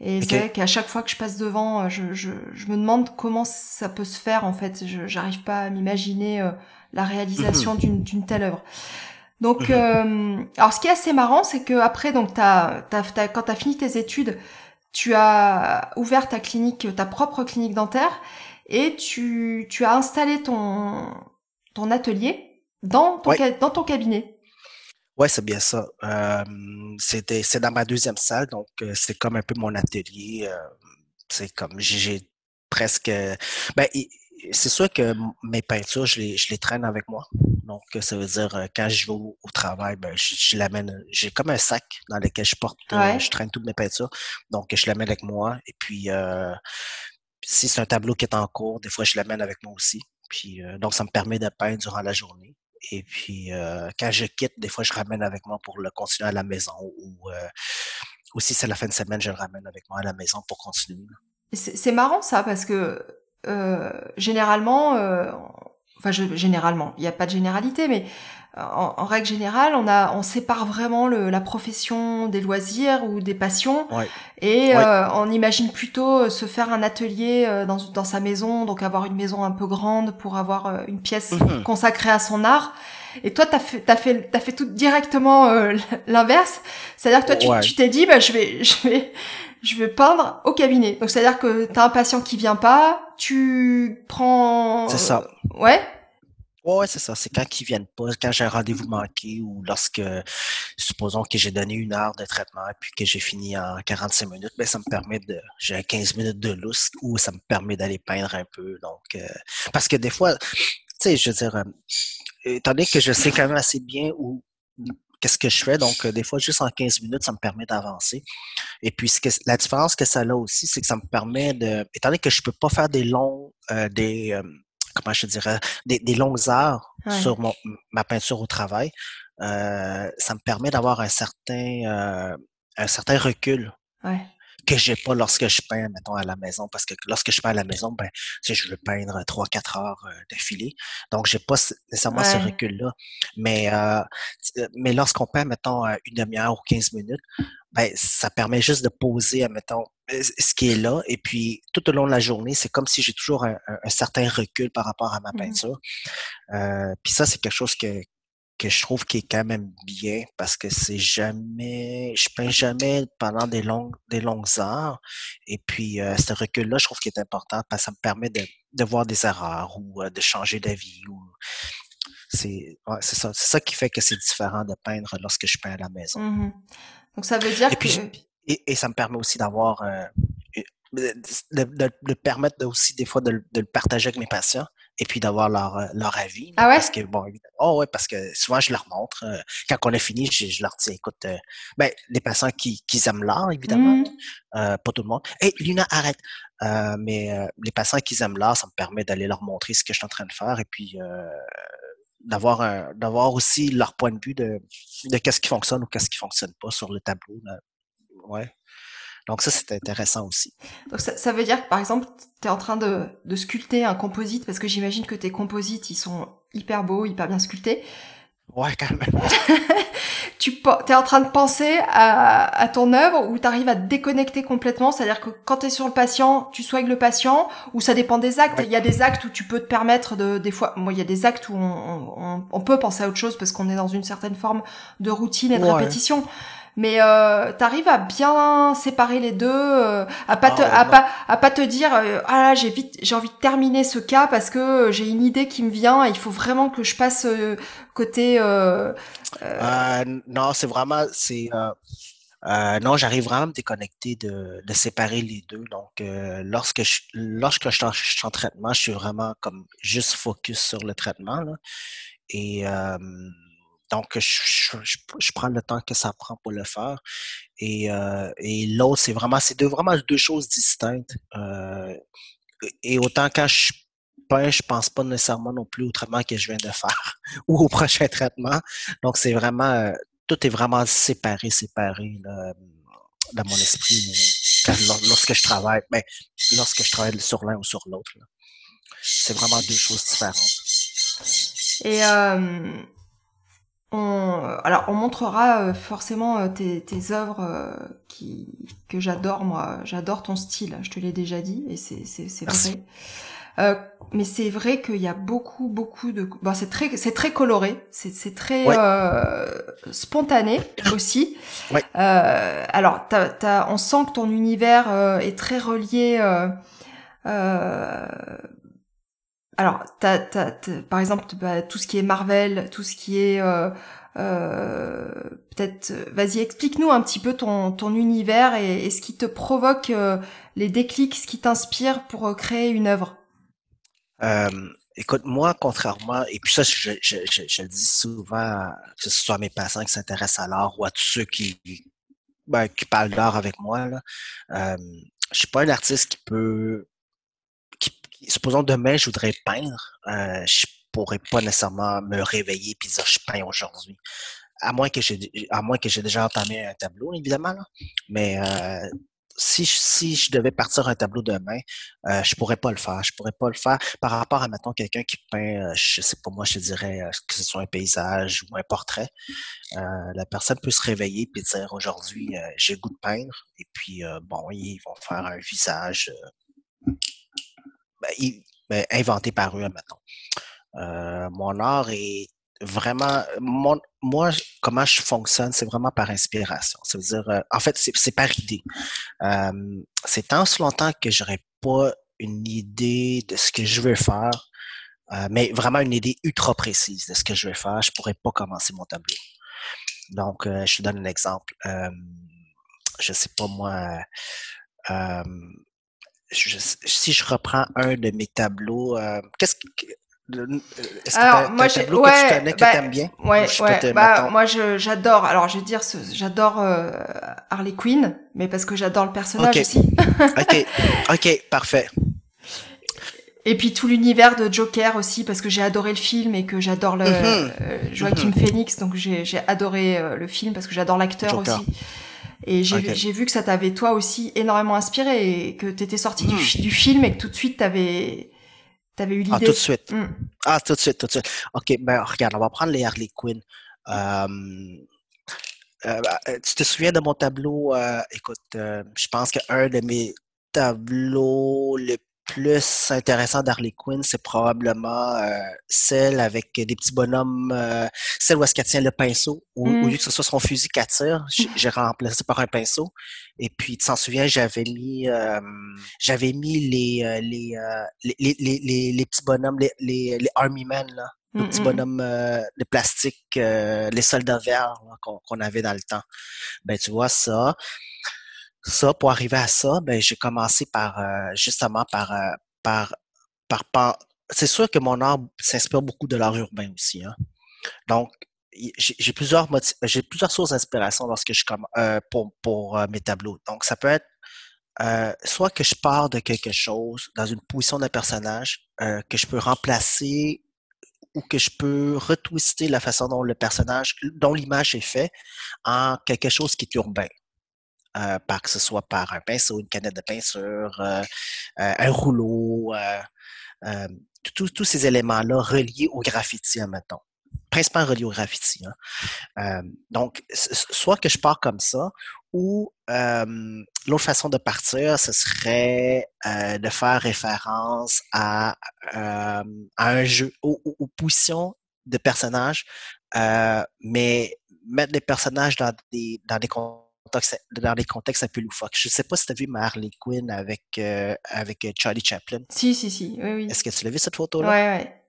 Et c'est vrai qu'à chaque fois que je passe devant, je, je, je, me demande comment ça peut se faire en fait. Je j'arrive pas à m'imaginer la réalisation mhm. d'une telle œuvre. Donc, mhm. alors ce qui est assez marrant, c'est que après, donc, t'as, t'as, t'as, quand t'as fini tes études, tu as ouvert ta clinique, ta propre clinique dentaire, et tu, tu as installé ton, ton atelier dans ton, dans ton cabinet? Oui, c'est bien ça. Euh, c'était, c'est dans ma deuxième salle, donc euh, c'est comme un peu mon atelier. Euh, c'est comme j'ai presque. Ben, c'est sûr que mes peintures, je les, je les traîne avec moi. Donc, ça veut dire quand je vais au, travail, ben, je, l'amène. J'ai comme un sac dans lequel je porte, je traîne toutes mes peintures. Donc, je l'amène avec moi. Et puis, si c'est un tableau qui est en cours, des fois, je l'amène avec moi aussi. Puis, euh, donc, ça me permet de peindre durant la journée. Et puis, euh, quand je quitte, des fois, je ramène avec moi pour le continuer à la maison. Ou, euh, si c'est la fin de semaine, je le ramène avec moi à la maison pour continuer. C'est marrant ça, parce que généralement, enfin, généralement, il n'y a pas de généralité, mais en, règle générale, on a, on sépare vraiment le, la profession des loisirs ou des passions, et euh, on imagine plutôt euh, se faire un atelier euh, dans, dans sa maison, donc avoir une maison un peu grande pour avoir une pièce mhm. consacrée à son art. Et toi, t'as fait, t'as fait, t'as fait tout directement [LAUGHS] l'inverse. C'est-à-dire que toi, tu, tu t'es dit, bah, je vais, [LAUGHS] je vais, je vais peindre au cabinet. Donc, c'est-à-dire que t'as un patient qui vient pas, tu prends. C'est ça. Ouais. Oui, c'est ça. C'est quand ils viennent pas, quand j'ai un rendez-vous manqué ou lorsque, supposons que j'ai donné une heure de traitement et puis que j'ai fini en 45 minutes, ben, ça me permet de, j'ai 15 minutes de lousse ou ça me permet d'aller peindre un peu. Donc, euh, parce que des fois, tu sais, je veux dire, euh, étant donné que je sais quand même assez bien où, qu'est-ce que je fais. Donc, euh, des fois, juste en 15 minutes, ça me permet d'avancer. Et puis, ce que, la différence que ça a aussi, c'est que ça me permet de, étant donné que je peux pas faire des longs, des, comment je dirais, des, des longues heures sur mon, ma peinture au travail, euh, ça me permet d'avoir un certain, euh, un certain recul. Ouais que j'ai pas lorsque je peins, mettons, à la maison. Parce que lorsque je peins à la maison, ben, tu sais, je veux peindre 3-4 heures euh, d'affilée. Donc, j'ai pas nécessairement ce recul-là. Mais, euh, mais lorsqu'on peint, mettons, une demi-heure ou 15 minutes, ben, ça permet juste de poser, mettons, ce qui est là. Et puis, tout au long de la journée, c'est comme si j'ai toujours un, certain recul par rapport à ma mmh peinture. Euh, puis ça, c'est quelque chose que, que je trouve qui est quand même bien parce que c'est jamais, je peins jamais pendant des longues, des longues heures. Et puis, euh, ce recul-là, je trouve qu'il est important parce que ça me permet de, de voir des erreurs ou euh, de changer d'avis. Ou... C'est ouais, ça, ça qui fait que c'est différent de peindre lorsque je peins à la maison. Mmh Donc, ça veut dire et que... et, et, ça me permet aussi d'avoir euh, de, de, permettre aussi des fois de, de, le partager avec mes patients et puis d'avoir leur, euh, leur avis. Ah ouais? Parce que, bon, oh ouais, parce que souvent je leur montre. Euh, quand on a fini, je, je leur dis, écoute, euh, ben, les patients qui, qui aiment l'art, évidemment, mmh. euh, pas tout le monde. Hé, hey, Luna, arrête! mais les patients qui aiment l'art, ça me permet d'aller leur montrer ce que je suis en train de faire et puis d'avoir d'avoir aussi leur point de vue de, de qu'est-ce qui fonctionne ou qu'est-ce qui fonctionne pas sur le tableau. Là. Ouais. Donc ça, c'est intéressant aussi. Donc ça, ça, veut dire que par exemple, tu es en train de, de, sculpter un composite, parce que j'imagine que tes composites, ils sont hyper beaux, hyper bien sculptés. Ouais, quand même. [LAUGHS] tu es en train de penser à, à ton œuvre ou tu arrives à te déconnecter complètement, c'est-à-dire que quand tu es sur le patient, tu soignes le patient ou ça dépend des actes? Il y a des actes où tu peux te permettre de, des fois, moi il y a des actes où on, on, on peut penser à autre chose parce qu'on est dans une certaine forme de routine et de répétition mais euh, t'arrives à bien séparer les deux, euh, à pas te, ah, à pas, à pas te dire euh, ah là j'ai vite, j'ai envie de terminer ce cas parce que j'ai une idée qui me vient et il faut vraiment que je passe euh, côté. Euh, non, c'est vraiment c'est. non, j'arrive vraiment à me déconnecter de, de séparer les deux. Donc, lorsque je, lorsque je suis, en, traitement, je suis vraiment comme juste focus sur le traitement. Là. Et donc, je, prends le temps que ça prend pour le faire. Et, euh, et l'autre, c'est vraiment, c'est deux, vraiment deux choses distinctes. Euh, et autant quand je peins, je pense pas nécessairement non plus au traitement que je viens de faire [LAUGHS] ou au prochain traitement. Donc, c'est vraiment, euh, tout est vraiment séparé, séparé dans mon esprit lorsque je travaille, mais ben, lorsque je travaille sur l'un ou sur l'autre. C'est vraiment deux choses différentes. Et on, alors, on montrera euh, forcément euh, tes, tes œuvres euh, qui, que j'adore, moi. J'adore ton style, je te l'ai déjà dit, et c'est, c'est, c'est vrai. Euh, mais c'est vrai qu'il y a beaucoup, beaucoup de. Bon, c'est très, c'est très coloré, c'est, c'est très euh, spontané aussi. Ouais. Euh, alors, t'as, t'as, on sent que ton univers est très relié. Alors, t'as, t'as, par exemple, bah, tout ce qui est Marvel, tout ce qui est euh, euh, peut-être, vas-y, explique-nous un petit peu ton, ton univers et, ce qui te provoque euh, les déclics, ce qui t'inspire pour créer une œuvre. écoute, moi, contrairement, et puis ça, je, je, je, le dis souvent, que ce soit à mes patients qui s'intéressent à l'art ou à tous ceux qui, ben, qui parlent d'art avec moi, là, euh, je suis pas un artiste qui peut supposons demain, je voudrais peindre, euh, je pourrais pas nécessairement me réveiller et dire je peins aujourd'hui. À moins que j'ai à moins que j'ai déjà entamé un tableau, évidemment. Mais euh, si, je, si je devais partir un tableau demain, euh, je pourrais pas le faire. Je pourrais pas le faire par rapport à maintenant quelqu'un qui peint, euh, je sais pas moi, je dirais euh, que ce soit un paysage ou un portrait. Euh, la personne peut se réveiller et dire aujourd'hui j'ai goût de peindre. Et puis bon, ils vont faire un visage inventé par eux, maintenant. Euh, mon art est vraiment, moi, comment je fonctionne, c'est vraiment par inspiration. Ça veut dire, euh, en fait, c'est par idée. c'est tant si longtemps que j'aurais pas une idée de ce que je veux faire, Euh, mais vraiment une idée ultra précise de ce que je vais faire, je pourrais pas commencer mon tableau. Donc, euh, je te donne un exemple. Euh, je sais pas moi. Si je reprends un de mes tableaux, qu'est-ce que est-ce Alors, que moi, un tableau ouais, que tu connais, que bah, bien? Ouais, ouais. bah, moi, j'adore. Alors, je vais dire, j'adore Harley Quinn, mais parce que j'adore le personnage aussi. [LAUGHS] ok, ok, parfait. Et puis tout l'univers de Joker aussi, parce que j'ai adoré le film et que j'adore le mm-hmm. euh, Joaquin mm-hmm. Phoenix, donc j'ai adoré euh, le film parce que j'adore l'acteur aussi. Et j'ai vu que ça t'avait toi aussi énormément inspiré et que t'étais sorti du, mm. du, film et que tout de suite t'avais avais eu l'idée. Ah tout de suite. Mm. Ah tout de suite, tout de suite. Ok, ben regarde, on va prendre les Harley Quinn. Euh, euh, tu te souviens de mon tableau? écoute, je pense qu'un de mes tableaux les plus intéressant d'Harley Quinn, c'est probablement euh, celle avec des petits bonhommes, euh, celle où est-ce qu'elle tient le pinceau. Au, mm. lieu que ce soit son fusil qu'elle tire, [LAUGHS] j'ai remplacé par un pinceau. Et puis, tu t'en souviens, j'avais mis euh, j'avais mis les les, les, les, les, petits bonhommes, les, les, Army Men, là. Les petits bonhommes de plastique, les soldats verts qu'on avait dans le temps. Ben, tu vois ça ça, pour arriver à ça, ben, j'ai commencé par euh, justement par, euh, par, par, par c'est sûr que mon art s'inspire beaucoup de l'art urbain aussi. Hein. Donc, j'ai plusieurs j'ai plusieurs sources d'inspiration lorsque je euh, pour, pour mes tableaux. Donc, ça peut être soit que je pars de quelque chose dans une position d'un personnage que je peux remplacer ou que je peux retwister la façon dont le personnage, dont l'image est faite en quelque chose qui est urbain. Euh, par que ce soit par un pinceau, une canette de peinture, euh, euh, un rouleau, tous ces éléments-là reliés au graffiti, admettons. Principalement reliés au graffiti. Hein. donc, soit que je pars comme ça, ou l'autre façon de partir, ce serait de faire référence à, un jeu, aux, aux, positions de personnages, mais mettre les personnages dans des, dans des dans des contextes un peu loufoques. Je ne sais pas si tu as vu ma Harley Quinn avec, euh, avec euh, Charlie Chaplin. Si, si, si. Oui, oui. Est-ce que tu l'as vu cette photo-là? Ouais, ouais.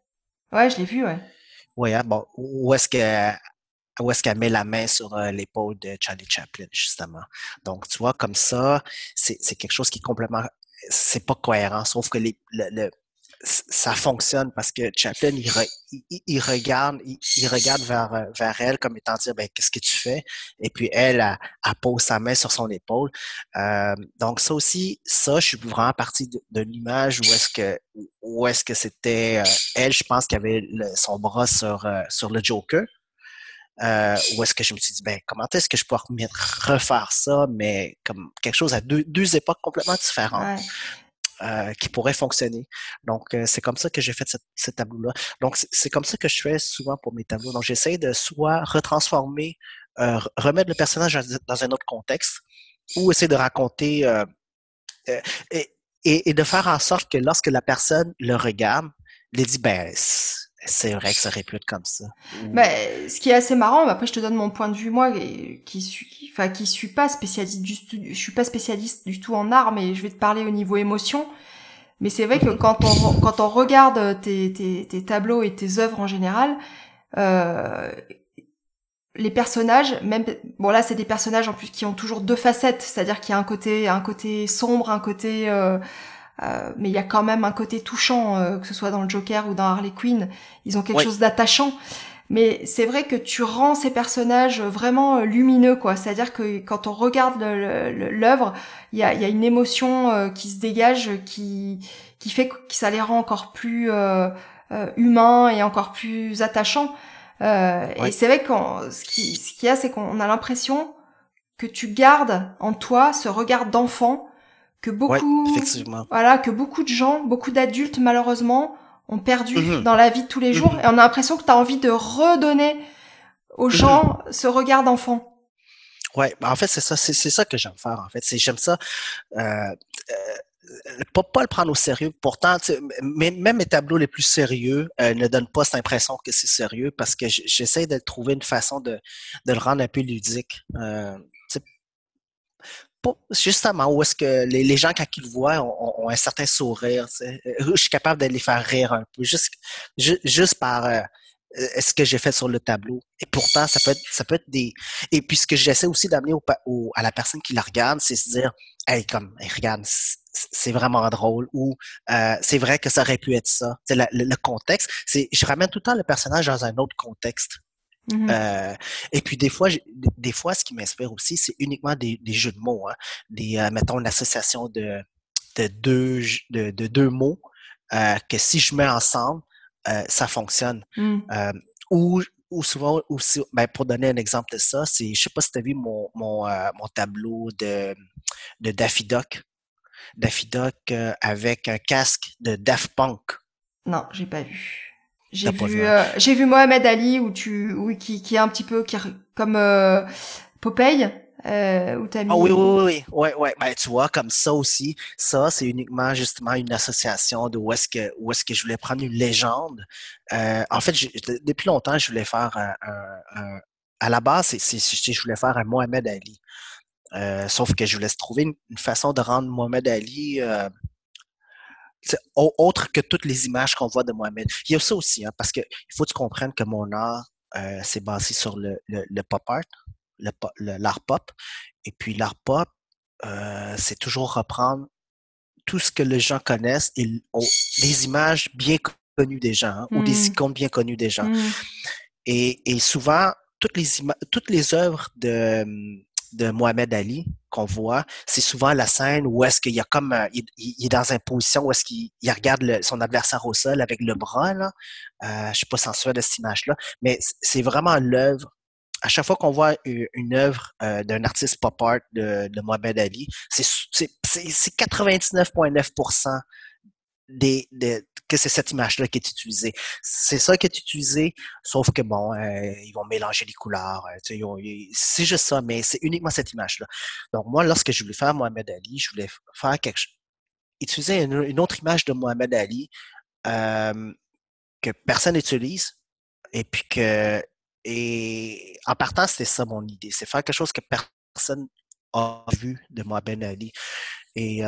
Ouais, je l'ai vu, ouais. Oui, hein, bon. Où est-ce que où est-ce qu'elle met la main sur euh, l'épaule de Charlie Chaplin, justement? Donc, tu vois, comme ça, c'est quelque chose qui est complètement... C'est pas cohérent, sauf que les, le, ça fonctionne parce que Chaplin, il, regarde, il, regarde vers, euh, vers elle comme étant dire, ben, qu'est-ce que tu fais? Et puis elle, elle, pose sa main sur son épaule. Euh, donc ça aussi, ça, je suis vraiment parti de, l'image où est-ce que, où est-ce que c'était euh, elle, je pense qu'elle avait son bras sur, sur le Joker. Où est-ce que je me suis dit, ben, comment est-ce que je peux refaire ça, mais comme quelque chose à deux, deux époques complètement différentes. Euh, qui pourrait fonctionner. Donc, euh, c'est comme ça que j'ai fait ce tableau-là. Donc, c'est comme ça que je fais souvent pour mes tableaux. Donc, j'essaie de soit retransformer, euh, remettre le personnage dans un autre contexte, ou essayer de raconter et, de faire en sorte que lorsque la personne le regarde, il dit, ben, c'est vrai que ça aurait pu être comme ça. Ben, ce qui est assez marrant, après je te donne mon point de vue moi, qui suis, enfin qui suis pas spécialiste du, je suis pas spécialiste du tout en art, mais je vais te parler au niveau émotion. Mais c'est vrai que quand on quand on regarde tes, tes, tes tableaux et tes œuvres en général, euh, les personnages, même bon là c'est des personnages en plus qui ont toujours deux facettes, c'est-à-dire qu'il y a un côté un côté sombre, un côté euh, euh, mais il y a quand même un côté touchant, euh, que ce soit dans le Joker ou dans Harley Quinn. Ils ont quelque chose d'attachant. Mais c'est vrai que tu rends ces personnages vraiment euh, lumineux, quoi. C'est-à-dire que quand on regarde l'œuvre, il y a, y a, une émotion qui se dégage, qui qui fait que ça les rend encore plus humains et encore plus attachants. Et c'est vrai que ce qui ce qu'il y a, c'est qu'on a l'impression que tu gardes en toi ce regard d'enfant que beaucoup, voilà, que beaucoup de gens, beaucoup d'adultes malheureusement ont perdu mhm. dans la vie de tous les jours, mhm. et on a l'impression que tu as envie de redonner aux mhm. gens ce regard d'enfant. Ouais, bah, en fait c'est ça, c'est ça que j'aime faire. En fait, c'est j'aime ça. Euh, euh, pas, pas, le prendre au sérieux. Pourtant, même mes tableaux les plus sérieux euh, ne donnent pas cette impression que c'est sérieux parce que j'essaie de trouver une façon de, de, le rendre un peu ludique. Euh, justement, où est-ce que les, gens, quand ils le voient, ont, un certain sourire. Je suis capable de les faire rire un peu, juste, juste par euh, ce que j'ai fait sur le tableau. Et pourtant, ça peut être, ça peut être des. Et puis, ce que j'essaie aussi d'amener au, à la personne qui la regarde, c'est se dire, hey, comme, regarde, c'est vraiment drôle ou euh, c'est vrai que ça aurait pu être ça. Le, le, contexte. Je ramène tout le temps le personnage dans un autre contexte. Mmh euh, et puis des fois, des fois, ce qui m'inspire aussi, c'est uniquement des, des, jeux de mots. Hein. Des, euh, mettons, une association de, de, deux, de, de deux mots euh, que si je mets ensemble, ça fonctionne. Euh, ou, ou souvent, ou, ben, pour donner un exemple de ça, c'est, je sais pas si tu as vu mon, mon, mon tableau de, de Daffy Duck. Daffy Duck avec un casque de Daft Punk. Non, j'ai pas vu. J'ai vu, euh, j'ai vu Mohamed Ali où tu, oui, qui, qui est un petit peu qui, comme euh, Popeye. Euh, où t'as mis... Ah oui, oui, oui, oui, ouais, Ben, tu vois, comme ça aussi, ça, c'est uniquement justement une association de où est-ce que, où est-ce que je voulais prendre une légende. Euh, en fait, depuis longtemps, je voulais faire un, un, à la base, c'est, c'est, je voulais faire un Mohamed Ali. Euh, sauf que je voulais trouver une, une, façon de rendre Mohamed Ali euh, autre que toutes les images qu'on voit de Mohamed. Il y a ça aussi, hein, parce qu'il faut que tu comprennes que mon art, euh, c'est basé sur le, le, pop art, l'art pop. Et puis l'art pop, euh, c'est toujours reprendre tout ce que les gens connaissent et les images bien connues des gens hein, ou des mmh. icônes bien connues des gens. Mmh. Et, et, souvent, toutes les, toutes les œuvres de, de Mohamed Ali qu'on voit, c'est souvent la scène où est-ce qu'il y a comme euh, il, est dans une position où est-ce qu'il regarde son adversaire au sol avec le bras là. Euh, je suis pas sensuel de cette image-là, mais c'est vraiment l'œuvre. À chaque fois qu'on voit une, œuvre euh, d'un artiste pop art de, de Mohamed Ali, c'est 99,9% des, c'est cette image-là qui est utilisée. C'est ça qui est utilisé, sauf que bon, euh, ils vont mélanger les couleurs. Euh, c'est juste ça, mais c'est uniquement cette image-là. Donc moi, lorsque je voulais faire Mohamed Ali, je voulais faire quelque chose, utiliser une, autre image de Mohamed Ali euh, que personne n'utilise, et puis que et en partant, c'était ça mon idée, c'est faire quelque chose que personne a vu de Mohamed Ali. Et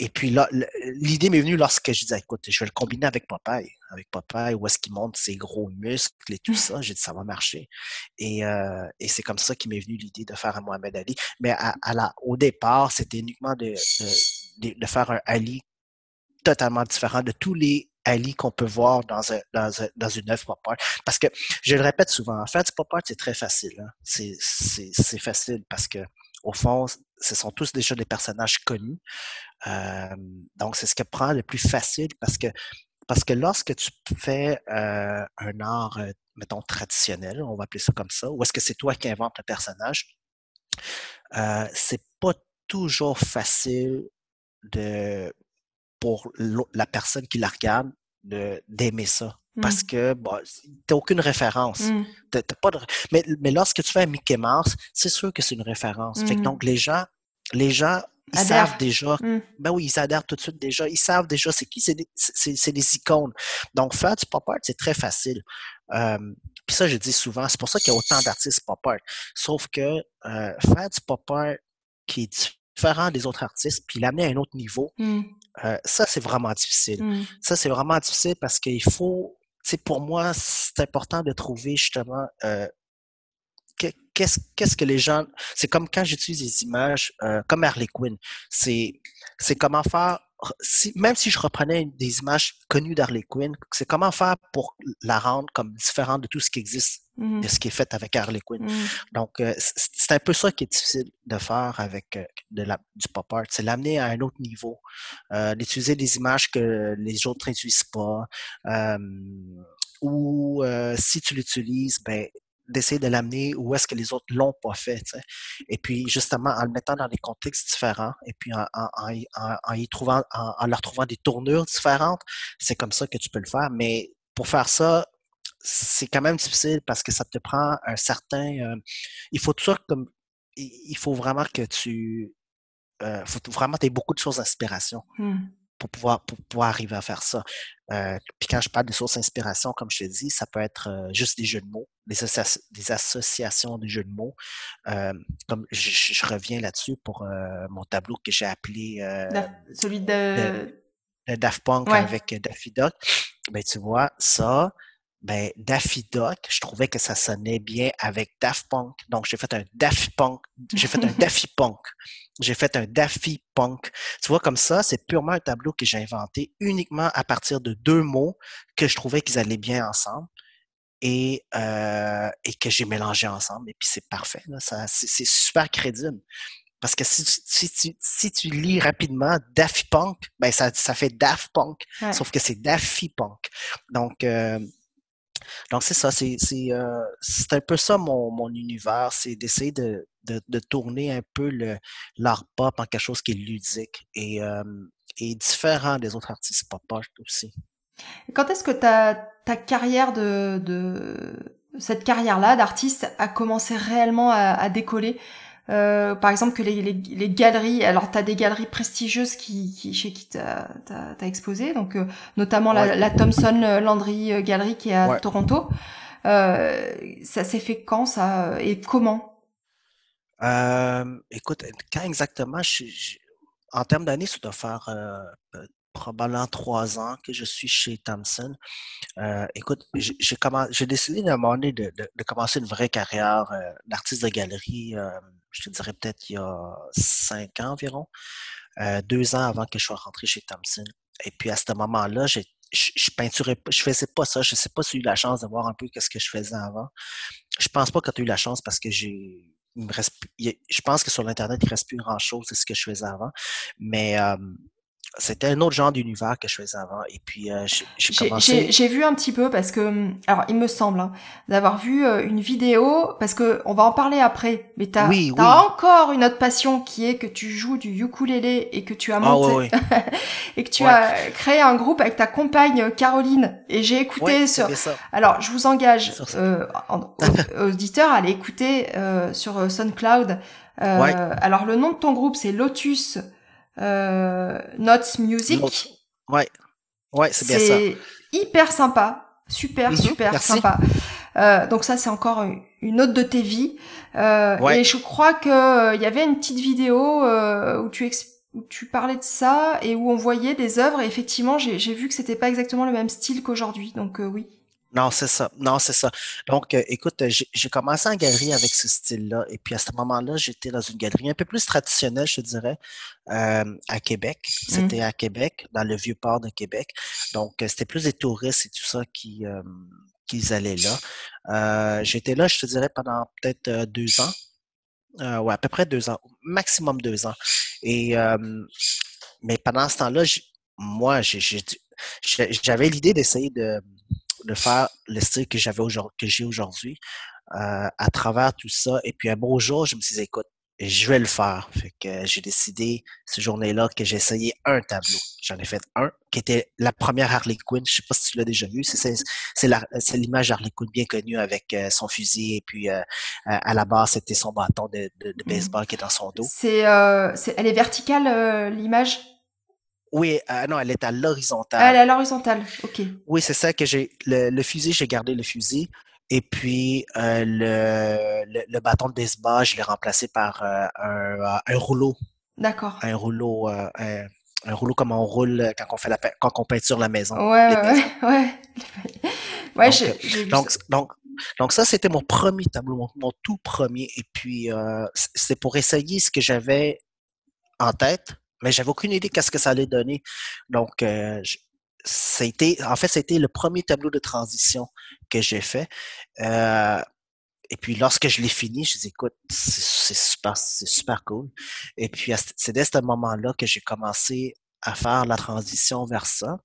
et puis là, l'idée m'est venue lorsque je disais, écoute, je vais le combiner avec Popeye. Avec Popeye, où est-ce qu'il monte ses gros muscles et tout [LAUGHS] ça. J'ai dit, ça va marcher. Et, euh, et c'est comme ça qu'il m'est venu l'idée de faire un Mohamed Ali. Mais à, la, au départ, c'était uniquement de, de, de, faire un Ali totalement différent de tous les Ali qu'on peut voir dans, un, dans, dans une œuvre pop art. Parce que, je le répète souvent, faire du pop art, c'est très facile. Hein. C'est facile parce que, au fond, ce sont tous déjà des personnages connus. Donc, c'est ce qui prend le plus facile parce que lorsque tu fais un art, mettons, traditionnel, on va appeler ça comme ça, ou est-ce que c'est toi qui inventes le personnage, c'est pas toujours facile pour la personne qui la regarde d'aimer ça. Parce mmh. que bon, t'as aucune référence. Mmh. pas de... mais, mais lorsque tu fais un Mickey Mouse, c'est sûr que c'est une référence. Fait que mmh. donc les gens, les gens ils savent déjà. Ben oui, ils adhèrent tout de suite déjà. Ils savent déjà c'est qui, c'est des, c'est, des icônes. Donc, faire du pop art, c'est très facile. Euh, puis ça, je dis souvent, c'est pour ça qu'il y a autant d'artistes pop art. Sauf que euh, faire du pop art qui est différent des autres artistes, puis l'amener à un autre niveau, euh, ça, c'est vraiment difficile. Ça, c'est vraiment difficile parce qu'il faut c'est pour moi, c'est important de trouver justement euh, qu'est-ce que les gens. C'est comme quand j'utilise des images euh, comme Harley Quinn. C'est comment faire. Si, même si je reprenais des images connues d'Harley Quinn, c'est comment faire pour la rendre comme différente de tout ce qui existe, mmh de ce qui est fait avec Harley Quinn. Mmh. Donc, euh, c'est un peu ça qui est difficile de faire avec euh, de la, du pop art. C'est l'amener à un autre niveau, d'utiliser des images que les autres n'utilisent pas. ou si tu l'utilises, ben d'essayer de l'amener où est-ce que les autres l'ont pas fait. Et puis justement en le mettant dans des contextes différents et puis en, en, y trouvant, en, leur trouvant des tournures différentes, c'est comme ça que tu peux le faire. Mais pour faire ça, c'est quand même difficile parce que ça te prend un certain. Euh, il faut toujours comme il faut vraiment que tu euh, faut vraiment tu aies beaucoup de choses d'inspiration. Mmh. Pour pouvoir, pour pouvoir arriver à faire ça. Euh, puis quand je parle de sources d'inspiration, comme je te dis, ça peut être euh, juste des jeux de mots, des, des associations de jeux de mots. Euh, comme je, reviens là-dessus pour mon tableau que j'ai appelé celui de, de, Daft Punk avec Daffy Duck. Ben, tu vois, ça, ben, Daffy Duck, je trouvais que ça sonnait bien avec Daft Punk. Donc, j'ai fait un Daffy Punk. J'ai fait un Daffy [LAUGHS] Punk. J'ai fait un Daffy Punk. Tu vois, comme ça, c'est purement un tableau que j'ai inventé uniquement à partir de deux mots que je trouvais qu'ils allaient bien ensemble et, euh, et que j'ai mélangé ensemble. Et puis, c'est parfait. Ça, c'est, super crédible. Parce que si, si, tu, si tu lis rapidement Daffy Punk, ben ça, ça fait Daft Punk, sauf que c'est Daffy Punk. Donc, euh, donc, c'est ça, c'est euh, un peu ça mon, mon univers, c'est d'essayer de, de, de, tourner un peu l'art pop en quelque chose qui est ludique et, euh, et différent des autres artistes pop aussi. Quand est-ce que ta, ta carrière de, de cette carrière-là d'artiste a commencé réellement à, à décoller? Euh, par exemple que les, les, les galeries, alors tu as des galeries prestigieuses qui, qui chez qui tu as, exposé, donc euh, notamment la, la, Thomson Landry euh, Gallery qui est à Toronto. Euh, ça s'est fait quand ça et comment? Écoute, quand exactement, je, en termes d'années, ça doit faire probablement trois ans que je suis chez Thomson. Euh, écoute, j'ai décidé de, de, de, commencer une vraie carrière euh, d'artiste de galerie, euh, je te dirais peut-être il y a cinq ans environ, deux ans avant que je sois rentré chez Thomson. Et puis à ce moment-là, je, je peinturais je faisais pas ça. Je sais pas si j'ai eu la chance de voir un peu ce que je faisais avant. Je pense pas que tu as eu la chance parce que j'ai je pense que sur l'Internet, il reste plus grand chose de ce que je faisais avant. Mais c'était un autre genre d'univers que je faisais avant. Et puis, euh, j'ai commencé... J'ai vu un petit peu parce que, hum, alors, il me semble hein, d'avoir vu euh, une vidéo, parce que on va en parler après, mais t'as oui, encore une autre passion qui est que tu joues du ukulélé et que tu as ah, monté, [LAUGHS] et que tu as créé un groupe avec ta compagne Caroline. Et j'ai écouté sur... Alors, je vous engage, euh, [LAUGHS] auditeurs, à aller écouter euh, sur SoundCloud. Alors, le nom de ton groupe, c'est Lotus euh, Notes Music. Ouais, ouais, c'est bien ça. C'est hyper sympa, super, mhm, super sympa. Euh, donc ça, c'est encore une autre de tes vies. Euh, Et je crois que euh, il y avait une petite vidéo euh, où tu où tu parlais de ça et où on voyait des œuvres. Et effectivement, j'ai vu que c'était pas exactement le même style qu'aujourd'hui. Donc oui. Non, c'est ça. Non, c'est ça. Donc, euh, écoute, j'ai commencé en galerie avec ce style-là. Et puis, à ce moment-là, j'étais dans une galerie un peu plus traditionnelle, je dirais, euh, à Québec. Mmh. C'était à Québec, dans le vieux port de Québec. Donc, euh, c'était plus des touristes et tout ça qui, qui allaient là. j'étais là, je te dirais, pendant peut-être deux ans. Euh, ouais, à peu près deux ans. Maximum deux ans. Et, mais pendant ce temps-là, moi, j'avais l'idée d'essayer de de faire le style que j'avais aujourd'hui, que j'ai aujourd'hui, euh, à travers tout ça. Et puis un beau jour, je me suis dit, écoute, je vais le faire. Fait que j'ai décidé ce journée-là que j'essayais un tableau. J'en ai fait un, qui était la première Harley Quinn. Je sais pas si tu l'as déjà vu. C'est l'image Harley Quinn bien connue avec euh, son fusil et puis euh, à la base, c'était son bâton de, de, de, mmh. baseball qui est dans son dos. C'est, euh, elle est verticale, l'image? Oui, euh, non, elle est à l'horizontale. Elle est à l'horizontale, ok. Oui, c'est ça que j'ai. Le, fusil, j'ai gardé le fusil. Et puis, euh, le, le, bâton de baseball, je l'ai remplacé par euh, un, un, rouleau. D'accord. Un rouleau, un, un, rouleau comme on roule quand on fait la, quand on peinture la maison. Ouais, ouais, [LAUGHS] ouais. ouais. donc, donc, donc, donc, ça, c'était mon premier tableau, mon, mon, tout premier. Et puis, c'est pour essayer ce que j'avais en tête mais j'avais aucune idée qu'est-ce que ça allait donner. Donc, euh, c'était, en fait, c'était le premier tableau de transition que j'ai fait. Euh, et puis, lorsque je l'ai fini, je dis, écoute, c'est super, c'est super cool. Et puis, c'est dès ce moment-là que j'ai commencé à faire la transition vers ça.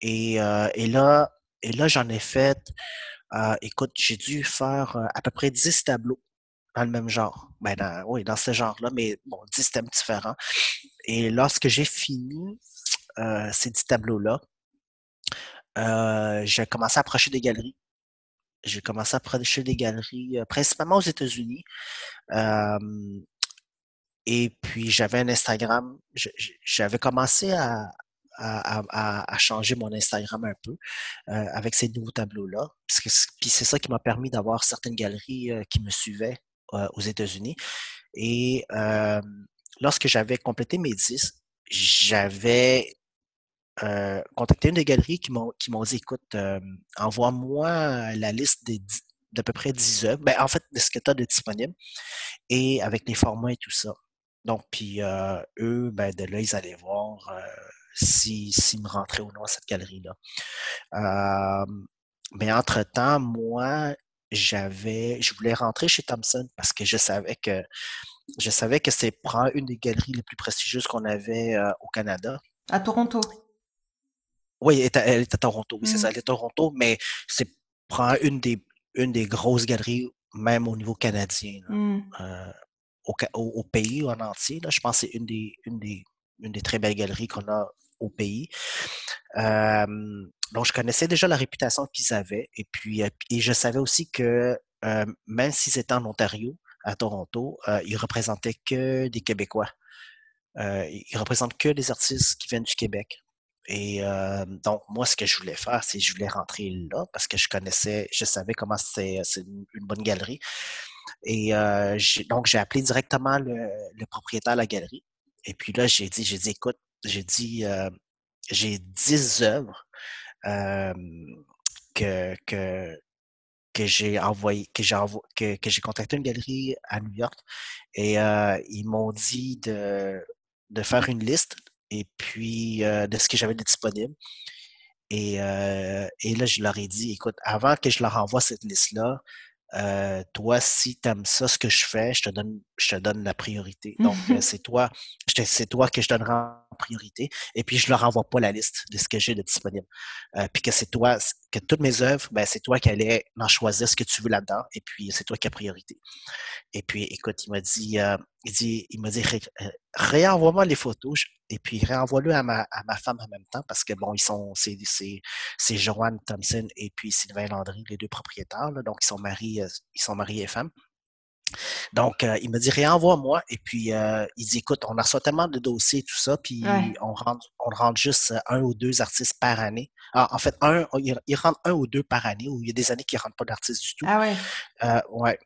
Et, euh, et là, et là, j'en ai fait, euh, écoute, j'ai dû faire euh, à peu près 10 tableaux dans le même genre. Ben dans, oui, dans ce genre-là, mais bon, 10 thèmes différents. Et lorsque j'ai fini euh, ces dix tableaux-là, euh, j'ai commencé à approcher des galeries. J'ai commencé à approcher des galeries, euh, principalement aux États-Unis. et puis j'avais un Instagram. J'avais commencé à, à, changer mon Instagram un peu avec ces nouveaux tableaux-là. Puis c'est ça qui m'a permis d'avoir certaines galeries qui me suivaient aux États-Unis. Et lorsque j'avais complété mes 10, j'avais contacté une des galeries qui m'ont dit écoute, envoie-moi la liste d'à peu près 10 œuvres. Ben, en fait, de ce que tu as de disponible et avec les formats et tout ça. Donc, puis eux, ben, de là, ils allaient voir s'ils si, me rentraient ou non à cette galerie-là. mais entre-temps, moi, j'avais, je voulais rentrer chez Thompson parce que je savais que je savais que c'est une des galeries les plus prestigieuses qu'on avait au Canada. À Toronto? Oui, elle est à, Toronto, oui, c'est ça, mmh. elle est à Toronto, mais c'est une des, une des grosses galeries, même au niveau canadien. Mmh. au, pays en entier. Là, je pense que c'est une des, une, des, une des très belles galeries qu'on a pays. donc, je connaissais déjà la réputation qu'ils avaient. Et puis, et je savais aussi que même s'ils étaient en Ontario, à Toronto, ils représentaient que des Québécois. ils représentent que des artistes qui viennent du Québec. Et donc, moi, ce que je voulais faire, c'est que je voulais rentrer là parce que je connaissais, je savais comment c'est une bonne galerie. Et donc, j'ai appelé directement le, propriétaire de la galerie. Et puis là, j'ai dit, j'ai dit, écoute, j'ai dit, j'ai 10 œuvres que, que, que j'ai envoyé, que j'ai que, que j'ai contacté une galerie à New York et ils m'ont dit de, de faire une liste et puis de ce que j'avais de disponible. Et, et là, je leur ai dit, écoute, avant que je leur envoie cette liste-là, euh, toi, si tu aimes ça, ce que je fais, je te donne, je te donne la priorité. Donc, euh, [LAUGHS] c'est toi, c'est toi que je donnerai en priorité. Et puis, je leur envoie pas la liste de ce que j'ai de disponible. Euh, puis que c'est toi, que toutes mes œuvres, ben, c'est toi qui allais en choisir ce que tu veux là-dedans. Et puis, c'est toi qui as priorité. Et puis, écoute, il m'a dit, il dit, il m'a dit, réenvoie-moi les photos et puis réenvoie-le à ma, à ma femme en même temps parce que bon, ils sont, c'est, c'est, c'est Joanne Thompson et puis Sylvain Landry, les deux propriétaires, donc ils sont mariés, ils sont mariés et femmes. Donc, il me dit réenvoie-moi et puis il dit écoute, on reçoit tellement de dossiers et tout ça, puis on rentre, on rentre juste un ou deux artistes par année. Ah, en fait, un, il, rentre un ou deux par année, ou il y a des années qui ne rentrent pas d'artistes du tout. Ah ouais. ouais.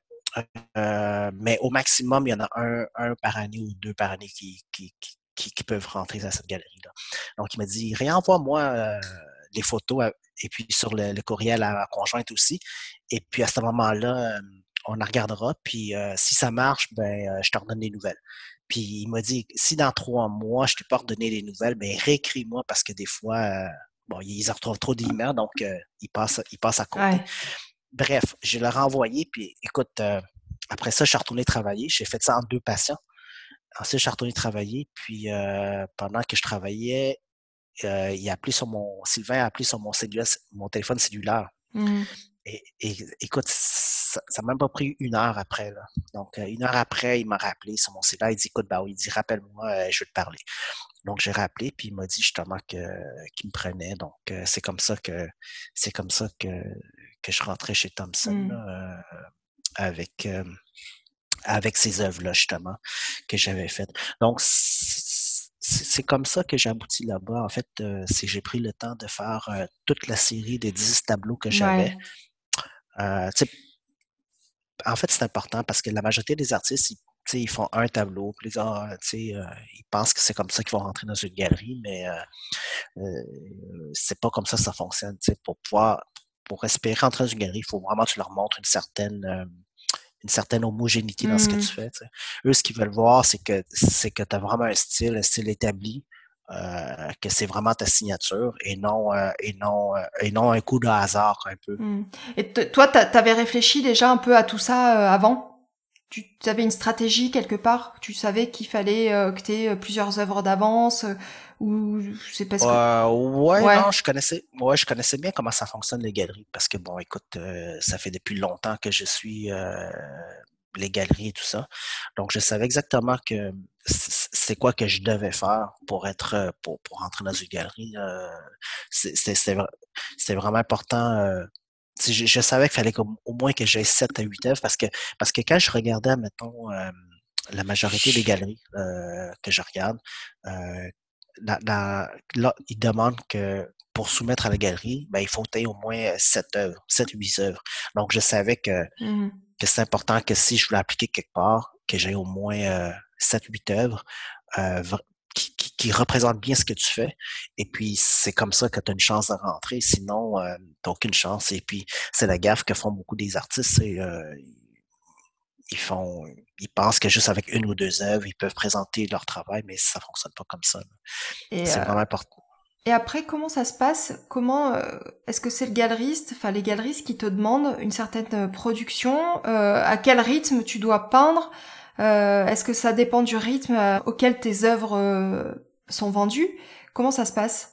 Euh, mais au maximum, il y en a un, par année ou deux par année qui, peuvent rentrer dans cette galerie-là. Donc, il m'a dit, réenvoie-moi euh, les photos euh, et puis sur le, courriel à ma conjointe aussi. Et puis, à ce moment-là, on la regardera. Puis, si ça marche, ben, je te redonne des nouvelles. Puis, il m'a dit, si dans trois mois, je ne t'ai pas redonné les nouvelles, ben, réécris-moi parce que des fois, bon, ils en retrouvent trop d'emails, donc ils, passent, ils passent à côté. Bref, je l'ai renvoyé, puis écoute, euh, après ça, je suis retourné travailler. J'ai fait ça en deux patients. Ensuite, je suis retourné travailler, puis euh, pendant que je travaillais, euh, il a appelé sur mon, Sylvain a appelé sur mon, mon téléphone cellulaire. Mmh. Et, écoute, ça n'a même pas pris une heure après. Là. Donc, une heure après, il m'a rappelé sur mon cellulaire. Il dit, écoute, bah oui, il dit, rappelle-moi, je vais te parler. Donc, j'ai rappelé, puis il m'a dit justement qu'il me prenait. Donc, c'est comme ça que c'est comme ça que que je rentrais chez Thompson mmh. euh, avec, euh, avec ces œuvres-là, justement, que j'avais faites. Donc, c'est comme ça que j'ai abouti là-bas. En fait, euh, c'est j'ai pris le temps de faire toute la série des 10 tableaux que j'avais. en fait, c'est important parce que la majorité des artistes, ils, ils font un tableau, puis ils, ils pensent que c'est comme ça qu'ils vont rentrer dans une galerie, mais c'est pas comme ça que ça fonctionne. Pour pouvoir, pour espérer entrer dans une galerie, il faut vraiment que tu leur montres une certaine, euh, une certaine homogénéité dans ce que tu mmh. fais. Eux, ce qu'ils veulent voir, c'est que c'est que tu as vraiment un style, un style établi, euh, que c'est vraiment ta signature et non, euh, et non, et non un coup de hasard un peu. Mmh. Et toi, tu avais réfléchi déjà un peu à tout ça avant? Tu avais une stratégie quelque part Tu savais qu'il fallait que tu aies plusieurs œuvres d'avance ou c'est parce que euh, ouais, non, je connaissais ouais, je connaissais bien comment ça fonctionne les galeries parce que bon, écoute, euh, ça fait depuis longtemps que je suis euh, les galeries et tout ça. Donc je savais exactement que c'est quoi que je devais faire pour être pour, pour entrer dans une galerie. c'est vraiment important je, je, savais qu'il fallait au moins que j'aie 7 à 8 œuvres parce que parce que quand je regardais mettons la majorité des galeries que je regarde, là, il demande que pour soumettre à la galerie, ben, il faut au moins sept œuvres, sept ou huit œuvres. Donc, je savais que, mmh que c'est important que si je voulais appliquer quelque part, que j'ai au moins euh, sept, huit œuvres euh, qui, qui, représentent bien ce que tu fais. Et puis, c'est comme ça que tu as une chance de rentrer. Sinon, euh, tu n'as aucune chance. Et puis, c'est la gaffe que font beaucoup des artistes. Euh, ils font, ils pensent que juste avec une ou deux œuvres, ils peuvent présenter leur travail, mais ça fonctionne pas comme ça. C'est vraiment important. Et après, comment ça se passe? Comment euh, est-ce que c'est le galeriste, enfin les galeristes qui te demandent une certaine euh, production? Euh, À quel rythme tu dois peindre? Est-ce que ça dépend du rythme auquel tes œuvres sont vendues? Comment ça se passe?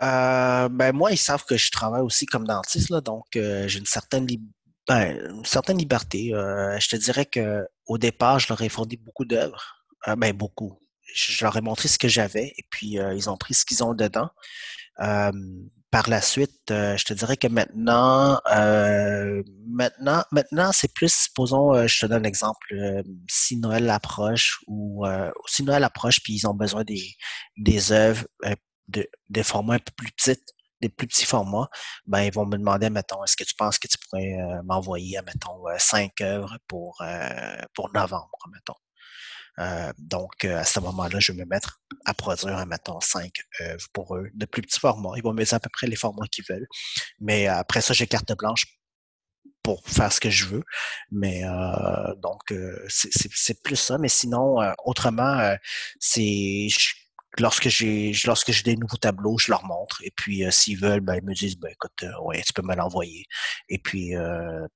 Ben moi, ils savent que je travaille aussi comme dentiste, là, donc j'ai une certaine ben, liberté. je te dirais que au départ, je leur ai fourni beaucoup d'œuvres. ben beaucoup je leur ai montré ce que j'avais et puis euh, ils ont pris ce qu'ils ont dedans. Par la suite, euh, je te dirais que maintenant, euh, maintenant, maintenant, c'est plus, supposons, je te donne un exemple, si Noël approche ou si Noël approche puis ils ont besoin des, des œuvres de, des formats un peu plus petits, des plus petits formats, ben ils vont me demander, mettons, est-ce que tu penses que tu pourrais m'envoyer, mettons, cinq œuvres pour, pour novembre, mettons. Euh, donc, euh, à ce moment-là, je vais me mettre à produire, mettons, cinq œuvres pour eux, de plus petits formats. Ils vont me à peu près les formats qu'ils veulent. Mais euh, après ça, j'ai carte blanche pour faire ce que je veux. Mais donc, c'est plus ça. Mais sinon, autrement, c'est lorsque j'ai lorsque j'ai des nouveaux tableaux, je leur montre. Et puis s'ils veulent, ben, ils me disent ben écoute, ouais, tu peux me l'envoyer. Et puis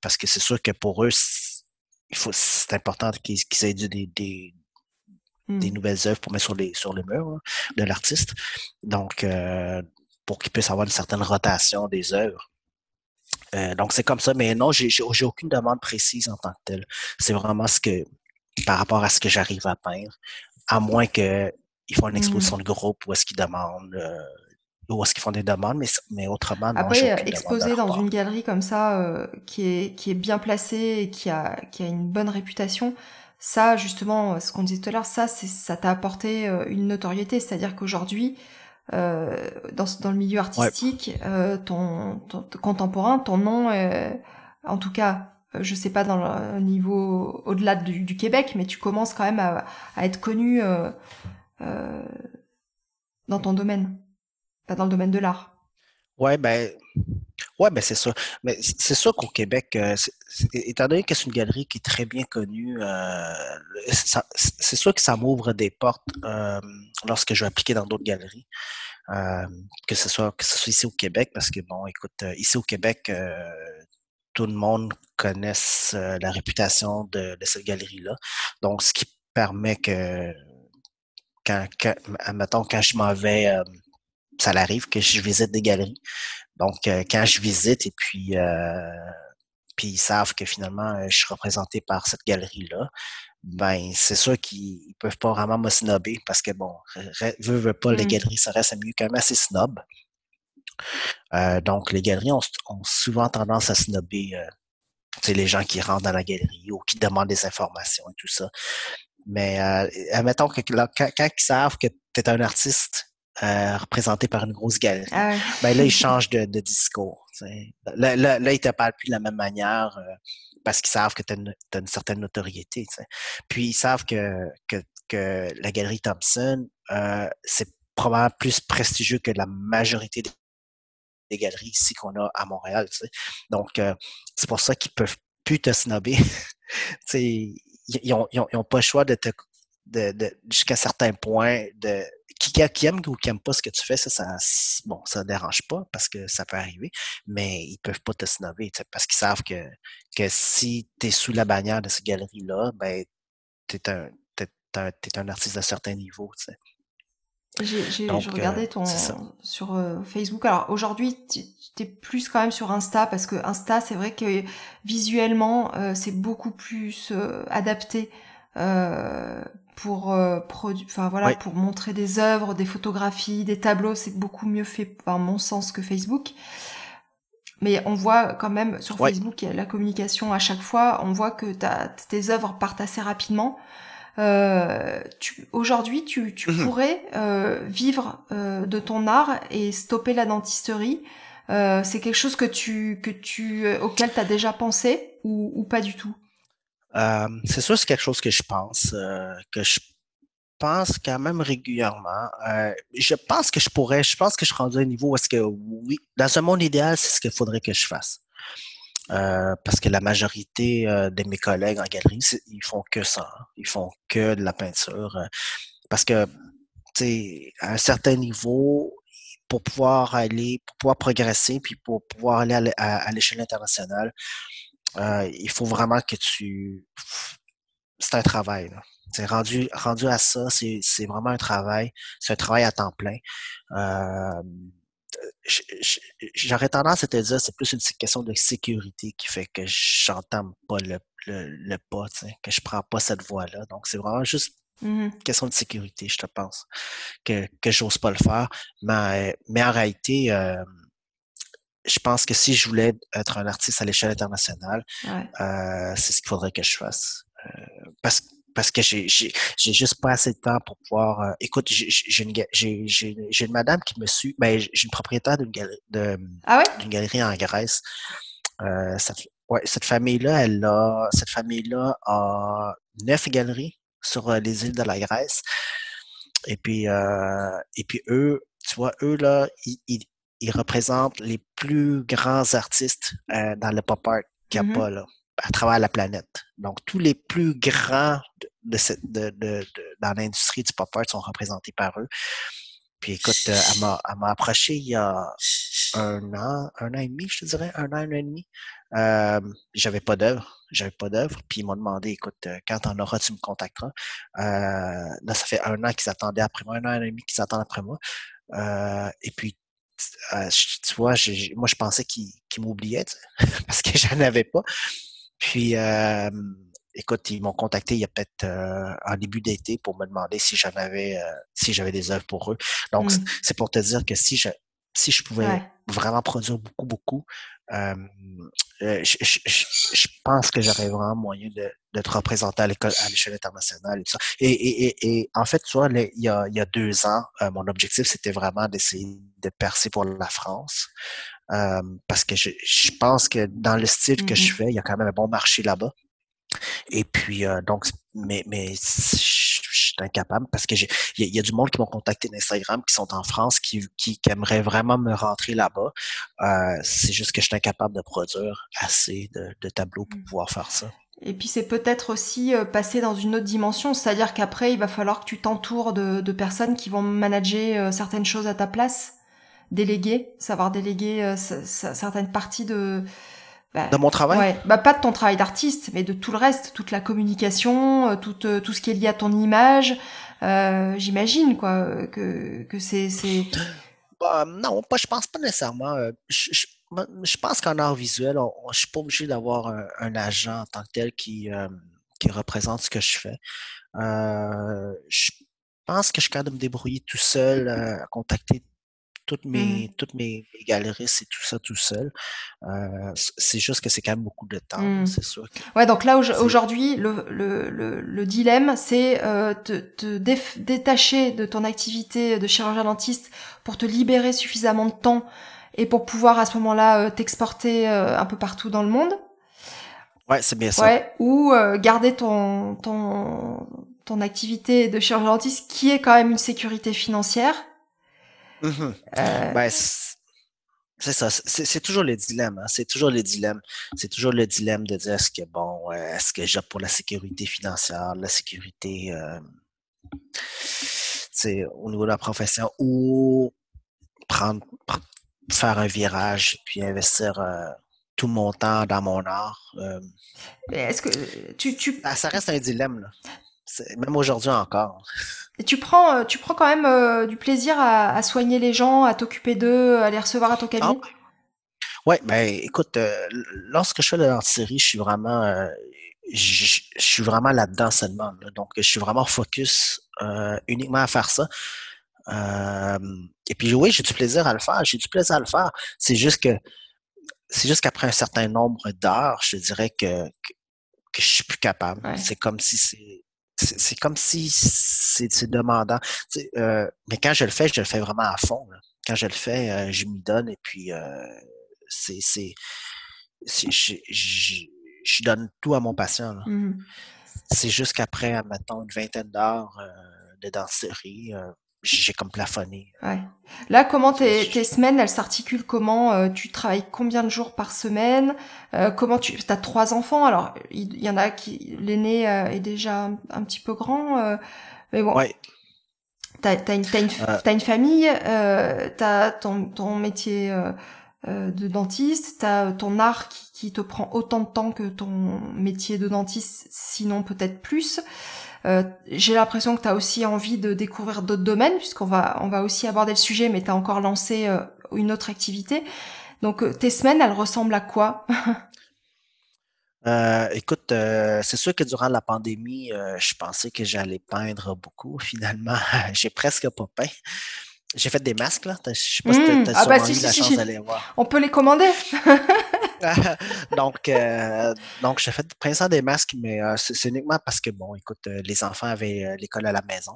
parce que c'est sûr que pour eux, il faut c'est important qu'ils aient des, des, des mmh. nouvelles œuvres pour mettre sur les, sur les murs hein, de l'artiste. Donc, euh, pour qu'il puisse avoir une certaine rotation des œuvres. Euh, donc, c'est comme ça. Mais non, j'ai aucune demande précise en tant que telle. C'est vraiment ce que, par rapport à ce que j'arrive à peindre, à moins qu'ils font une mmh. exposition de groupe ou est-ce qu'ils demandent, euh, ou est-ce qu'ils font des demandes, mais, mais autrement, non, Après, exposer dans une galerie comme ça, qui, est, qui est bien placée et qui a, qui a une bonne réputation, ça, justement, ce qu'on disait tout à l'heure, ça, ça t'a apporté euh, une notoriété. C'est-à-dire qu'aujourd'hui, euh, dans, dans, le milieu artistique, euh, ton, contemporain, ton nom, en tout cas, je sais pas dans le niveau au-delà du, du, Québec, mais tu commences quand même à, à être connu dans ton domaine, pas dans le domaine de l'art. Ouais, ben, Ouais, ben c'est ça. Mais c'est sûr qu'au Québec, euh, étant donné que c'est une galerie qui est très bien connue, euh, c'est sûr que ça m'ouvre des portes euh, lorsque je vais appliquer dans d'autres galeries. que ce soit que ce soit ici au Québec, parce que bon, écoute, ici au Québec, tout le monde connaisse la réputation de, cette galerie-là. Donc, ce qui permet que quand, quand quand je m'en vais ça arrive que je visite des galeries. Donc, euh, quand je visite et puis, euh, puis ils savent que finalement, euh, je suis représenté par cette galerie-là, ben c'est sûr qu'ils peuvent pas vraiment me snobber parce que bon, veut, veut pas, les mmh. galeries, ça reste mieux quand même assez snob. donc, les galeries ont, souvent tendance à snobber euh, les gens qui rentrent dans la galerie ou qui demandent des informations et tout ça. Mais admettons que quand, quand, ils savent que tu es un artiste euh, représenté par une grosse galerie. Ah ben là, il [LAUGHS] change de, de discours. Là, là, là, il te parle plus de la même manière euh, parce qu'ils savent que tu as, une certaine notoriété. Puis ils savent que, que, que la galerie Thompson, euh, c'est probablement plus prestigieux que la majorité des, galeries ici qu'on a à Montréal. Donc, euh, c'est pour ça qu'ils peuvent plus te snobber. [LAUGHS] ils n'ont ils ont, pas le choix de te de, de jusqu'à certains points de qui, qui aime ou qui aime pas ce que tu fais, ça, ça bon, ça dérange pas parce que ça peut arriver, mais ils peuvent pas te snobber parce qu'ils savent que, que si tu es sous la bannière de cette galerie-là, ben, tu es un, un, artiste d'un certain niveau. J'ai regardé euh, ton sur euh, Facebook. Alors aujourd'hui, tu es plus quand même sur Insta parce que Insta, c'est vrai que visuellement, euh, c'est beaucoup plus adapté pour euh, voilà, pour montrer des œuvres, des photographies, des tableaux, c'est beaucoup mieux fait par mon sens que Facebook. Mais on voit quand même sur Facebook la communication à chaque fois, on voit que tes œuvres partent assez rapidement. Euh, Aujourd'hui, tu, tu mmh pourrais euh, vivre euh, de ton art et stopper la dentisterie. Euh, c'est quelque chose que tu, que tu, euh, auquel tu as déjà pensé ou, ou pas du tout? C'est sûr, c'est quelque chose que je pense, que je pense quand même régulièrement. je pense que je pourrais, je pense que je suis rendu à un niveau où est-ce que oui, dans un monde idéal, c'est ce qu'il faudrait que je fasse. Euh, parce que la majorité euh, de mes collègues en galerie, ils font que ça. Hein. Ils font que de la peinture. Euh, parce que, tu sais, à un certain niveau, pour pouvoir aller, pour pouvoir progresser, puis pour pouvoir aller à, l'échelle internationale, il faut vraiment que tu... C'est un travail. C'est rendu, rendu à ça, c'est vraiment un travail. C'est un travail à temps plein j'aurais tendance à te dire, c'est plus une question de sécurité qui fait que j'entame pas le, le, pas, que je prends pas cette voie-là. Donc, c'est vraiment juste mmh une question de sécurité, je te pense, que, que j'ose pas le faire. Mais, mais en réalité, euh, je pense que si je voulais être un artiste à l'échelle internationale, euh, c'est ce qu'il faudrait que je fasse. Euh, parce que parce que j'ai juste pas assez de temps pour pouvoir. Euh, écoute, j'ai une, une madame qui me suit. Ben, j'ai une propriétaire d'une galerie, ah galerie en Grèce. Euh, cette, ouais, cette famille-là, elle a cette famille-là a neuf galeries sur les îles de la Grèce. Et puis euh, et puis eux, tu vois, eux là, ils, ils, représentent les plus grands artistes euh, dans le pop art qu'il n'y a mm-hmm. pas là à travers la planète. Donc, tous les plus grands de, cette, de, de, dans l'industrie du pop art sont représentés par eux. Puis écoute, euh, elle m'a, elle m'a approché il y a un an, un an et demi, je te dirais, un an, un an et demi. Euh, j'avais pas d'œuvre, j'avais pas d'œuvre. Puis ils m'ont demandé, écoute, euh, quand t'en auras, tu me contacteras. Euh, là, ça fait un an qu'ils attendaient après moi, un an et demi qu'ils attendent après moi. Euh, et puis tu vois, moi je pensais qu'ils, qu'ils m'oubliaient [LAUGHS] parce que j'en avais pas. Puis, euh, écoute, ils m'ont contacté il y a peut-être euh, en début d'été pour me demander si j'en avais, euh, si j'avais des œuvres pour eux. Donc, mmh. c'est pour te dire que si je, si je pouvais vraiment produire beaucoup, beaucoup, euh, je, je, je, pense que j'aurais vraiment moyen de, de te représenter à l'école, à l'échelle internationale et tout ça. Et, et, et, en fait, tu vois, il, y a, il y a deux ans, mon objectif, c'était vraiment d'essayer de percer pour la France. Euh, parce que je, je, pense que dans le style que je mmh fais, il y a quand même un bon marché là-bas. Et puis, euh, donc, mais, mais je, suis incapable parce que il y, y, a du monde qui m'ont contacté d'Instagram qui sont en France, qui, qui, qui aimeraient vraiment me rentrer là-bas. Euh, c'est juste que je suis incapable de produire assez de, de tableaux pour mmh. pouvoir faire ça. Et puis c'est peut-être aussi euh, passer dans une autre dimension, c'est-à-dire qu'après il va falloir que tu t'entoures de, de, personnes qui vont manager certaines choses à ta place déléguer, savoir déléguer euh, certaines parties de bah, de mon travail. Ouais, bah pas de ton travail d'artiste, mais de tout le reste, toute la communication, euh, tout euh, tout ce qui est lié à ton image. J'imagine quoi que que c'est c'est. Bah, non, pas, je pense pas nécessairement. Je, je, pense qu'en art visuel, on, je suis pas obligé d'avoir un, agent en tant que tel qui qui représente ce que je fais. je pense que je suis capable de me débrouiller tout seul, à contacter toutes mmh. mes, toutes mes, galeries, c'est tout ça tout seul. Euh, c'est juste que c'est quand même beaucoup de temps, mmh. c'est sûr. ouais, donc là aujourd'hui, le, le, le, le, dilemme, c'est euh, te, te détacher de ton activité de chirurgien dentiste pour te libérer suffisamment de temps et pour pouvoir à ce moment-là euh, t'exporter un peu partout dans le monde. Ouais, c'est bien ça. Ouais, ou euh, garder ton, ton, ton activité de chirurgien dentiste qui est quand même une sécurité financière Mmh euh, ben, c'est ça, c'est toujours le dilemme. Hein. C'est toujours le dilemme. C'est toujours le dilemme de dire est-ce que bon, est-ce que j'ai pour la sécurité financière, la sécurité euh, au niveau de la profession ou prendre, faire un virage puis investir euh, tout mon temps dans mon art. Euh, est-ce que tu, tu... Ah, ça reste un dilemme là. Même aujourd'hui encore. Et tu prends, euh, tu prends quand même euh, du plaisir à, soigner les gens, à t'occuper d'eux, à les recevoir à ton cabinet? Ah, ouais, ben écoute, euh, lorsque je fais la série, je suis vraiment, je, suis vraiment là-dedans seulement. donc, je suis vraiment focus uniquement à faire ça. et puis oui, j'ai du plaisir à le faire. J'ai du plaisir à le faire. C'est juste que, c'est juste qu'après un certain nombre d'heures, je dirais que, que, je suis plus capable. C'est comme si c'est c'est comme si c'est demandant. Euh, mais quand je le fais, je le fais vraiment à fond. Quand je le fais, euh, je m'y donne et puis euh, c'est je, donne tout à mon patient. Mmh c'est juste qu'après, mettons, une vingtaine d'heures de danserie, j'ai comme plafonné. Ouais. Là, comment tes, tes semaines, elles s'articulent comment euh, Tu travailles combien de jours par semaine euh, Comment tu as trois enfants Alors, il y, en a qui l'aîné euh, est déjà un, petit peu grand, mais bon. Ouais. T'as as une, as une, as une famille, t'as ton, ton métier de dentiste, t'as ton art qui, qui, te prend autant de temps que ton métier de dentiste, sinon peut-être plus. Euh, j'ai l'impression que tu as aussi envie de découvrir d'autres domaines, puisqu'on va, on va aussi aborder le sujet, mais tu as encore lancé euh, une autre activité. Donc euh, tes semaines, elles ressemblent à quoi? [LAUGHS] Écoute, c'est sûr que durant la pandémie, je pensais que j'allais peindre beaucoup. [LAUGHS] Finalement, j'ai presque pas peint. J'ai fait des masques, là. Je sais pas si tu as, mmh. ah bah, si, la chance d'aller voir. On peut les commander. [LAUGHS] [LAUGHS] donc, euh, donc, j'ai fait ça des masques, mais euh, c'est uniquement parce que, bon, écoute, euh, les enfants avaient l'école à la maison.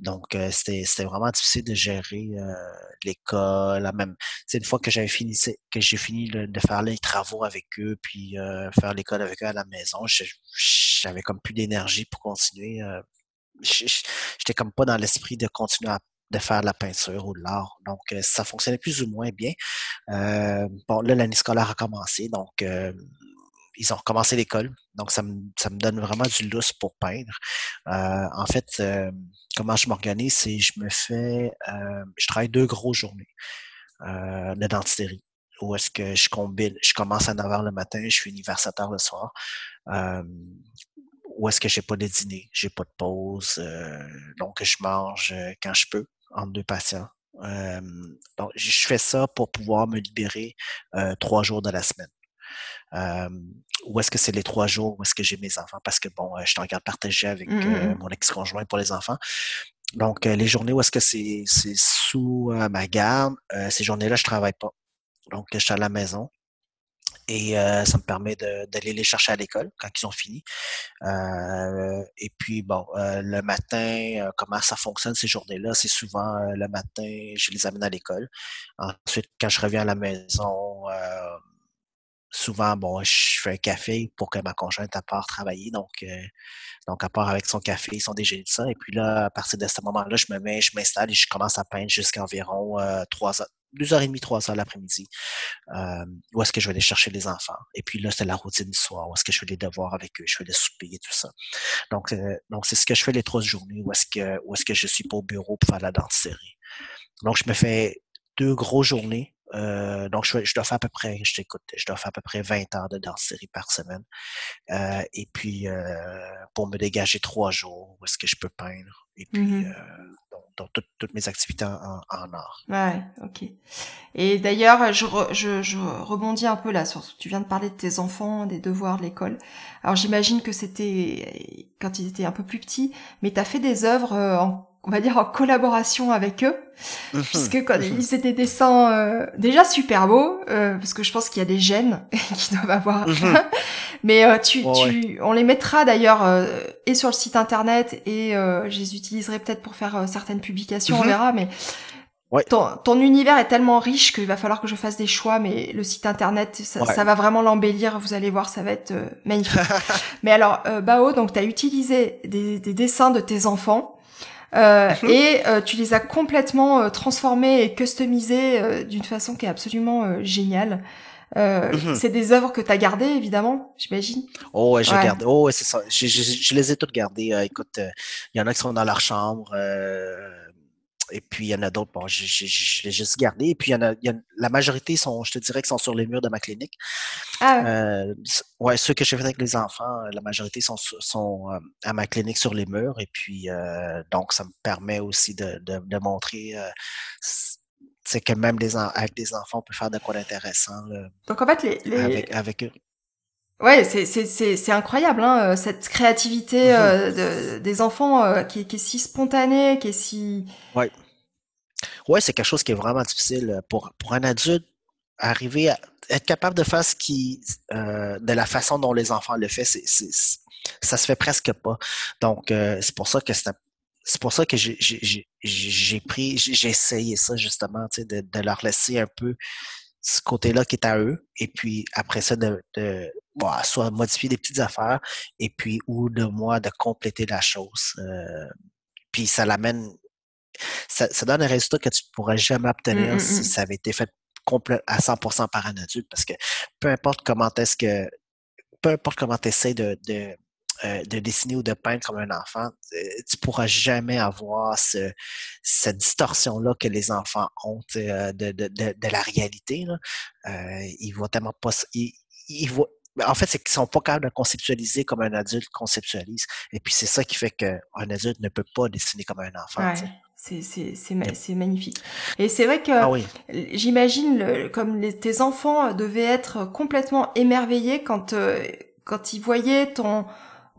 Donc, c'était vraiment difficile de gérer l'école. Même, c'est une fois que j'avais fini, que j'ai fini de faire les travaux avec eux, puis faire l'école avec eux à la maison, j'avais comme plus d'énergie pour continuer. J'étais comme pas dans l'esprit de continuer à de faire de la peinture ou de l'art. Donc, euh, ça fonctionnait plus ou moins bien. Euh, bon, là, l'année scolaire a commencé, donc euh, ils ont recommencé l'école. Donc, ça me, ça me donne vraiment du lousse pour peindre. en fait, comment je m'organise, c'est je me fais, je travaille deux grosses journées de dentisterie. Où est-ce que je combine, je commence à 9h le matin, je finis vers 7h le soir où est-ce que j'ai pas de dîner, j'ai pas de pause, donc je mange quand je peux entre deux patients. donc, je fais ça pour pouvoir me libérer trois jours de la semaine. où est-ce que c'est les trois jours où est-ce que j'ai mes enfants? Parce que bon, je suis en garde partagée avec mmh, mmh, mmh. mon ex-conjoint pour les enfants. Donc, les journées où est-ce que c'est sous ma garde, ces journées-là, je travaille pas. Donc, je suis à la maison et euh, ça me permet d'aller les chercher à l'école quand ils ont fini. Euh, et puis, bon, euh, le matin, comment ça fonctionne ces journées-là? C'est souvent le matin, je les amène à l'école. Ensuite, quand je reviens à la maison, souvent, bon, je fais un café pour que ma conjointe à part travailler. Donc, donc à part avec son café, sont déjà de ça. Et puis là, à partir de ce moment-là, je me mets, je m'installe et je commence à peindre jusqu'à environ trois heures deux heures et demie, trois heures l'après-midi, euh, où est-ce que je vais aller chercher les enfants. Et puis là, c'est la routine du soir, où est-ce que je fais les devoirs avec eux, je fais les souper et tout ça. Donc, euh, donc c'est ce que je fais les trois journées, où est-ce que, où est-ce que je suis pas au bureau pour faire la danse série. Donc, je me fais deux grosses journées. Euh, donc, je, je, dois faire à peu près, je t'écoute, je dois faire à peu près 20 heures de danse série par semaine. Euh, et puis, euh, pour me dégager trois jours, où est-ce que je peux peindre. Et puis, mmh dans toutes, mes activités en, en, art. Ouais, ok. Et d'ailleurs, je, je, je, rebondis un peu là sur tu viens de parler de tes enfants, des devoirs de l'école. Alors j'imagine que c'était quand ils étaient un peu plus petits, mais tu as fait des œuvres en on va dire en collaboration avec eux, mhm. puisque quand ils étaient des dessins euh, déjà super beaux, euh, parce que je pense qu'il y a des gènes [LAUGHS] qui doivent avoir. Mhm. [LAUGHS] Mais euh, tu, tu, on les mettra d'ailleurs et sur le site internet et je les utiliserai peut-être pour faire certaines publications, on mhm. verra. Mais ton, ton, univers est tellement riche qu'il va falloir que je fasse des choix, mais le site internet, ça, ça va vraiment l'embellir. Vous allez voir, ça va être magnifique. [LAUGHS] mais alors, Bao, donc tu as utilisé des, des dessins de tes enfants euh, mhm. et euh, tu les as complètement euh, transformés et customisés d'une façon qui est absolument géniale. Mhm. C'est des œuvres que tu as gardées, évidemment, j'imagine. Oh, ouais, j'ai gardé. Oh, ouais, c'est ça. Je, je, je, les ai toutes gardées. écoute, il y en a qui sont dans leur chambre. Et puis, il y en a d'autres, bon, je, je, je l'ai juste gardé. Et puis, il y, en a, il y a, la majorité sont, je te dirais, qui sont sur les murs de ma clinique. Ah ouais. Euh, ouais, ceux que j'ai fait avec les enfants, la majorité sont, sont euh, à ma clinique sur les murs. Et puis, euh, donc, ça me permet aussi de, de, de montrer euh, c'est que même des avec des enfants, on peut faire de quoi d'intéressant. Donc, en fait, les, les... Avec, avec eux. Ouais, c'est c'est c'est c'est incroyable hein, cette créativité mmh euh, de, des enfants euh, qui, qui est si spontanée, qui est si Ouais. Ouais, c'est quelque chose qui est vraiment difficile euh, pour, pour un adulte. Arriver à être capable de faire ce qui, euh, de la façon dont les enfants le font, c'est, ça se fait presque pas. Donc, euh, c'est pour ça que c'est pour ça que j'ai pris, j'ai essayé ça justement, de, de leur laisser un peu ce côté-là qui est à eux, et puis après ça, de, de soit modifier des petites affaires, et puis ou de moi de compléter la chose. Euh, puis ça l'amène, ça, ça, donne un résultat que tu ne pourrais jamais obtenir mmh, mmh, si mmh. ça avait été fait à 100% par un adulte, parce que peu importe comment est-ce que, peu importe comment tu essaies de, de euh, de dessiner ou de peindre comme un enfant, euh, tu pourras jamais avoir ce, cette distorsion-là que les enfants ont de, de, de, de, la réalité. Là. Euh, ils vont tellement pas. Ils, ils voient, en fait, c'est qu'ils sont pas capables de conceptualiser comme un adulte conceptualise. Et puis c'est ça qui fait qu'un adulte ne peut pas dessiner comme un enfant. Ouais. C'est magnifique. Et c'est vrai que ah j'imagine comme les, tes enfants devaient être complètement émerveillés quand, quand ils voyaient ton,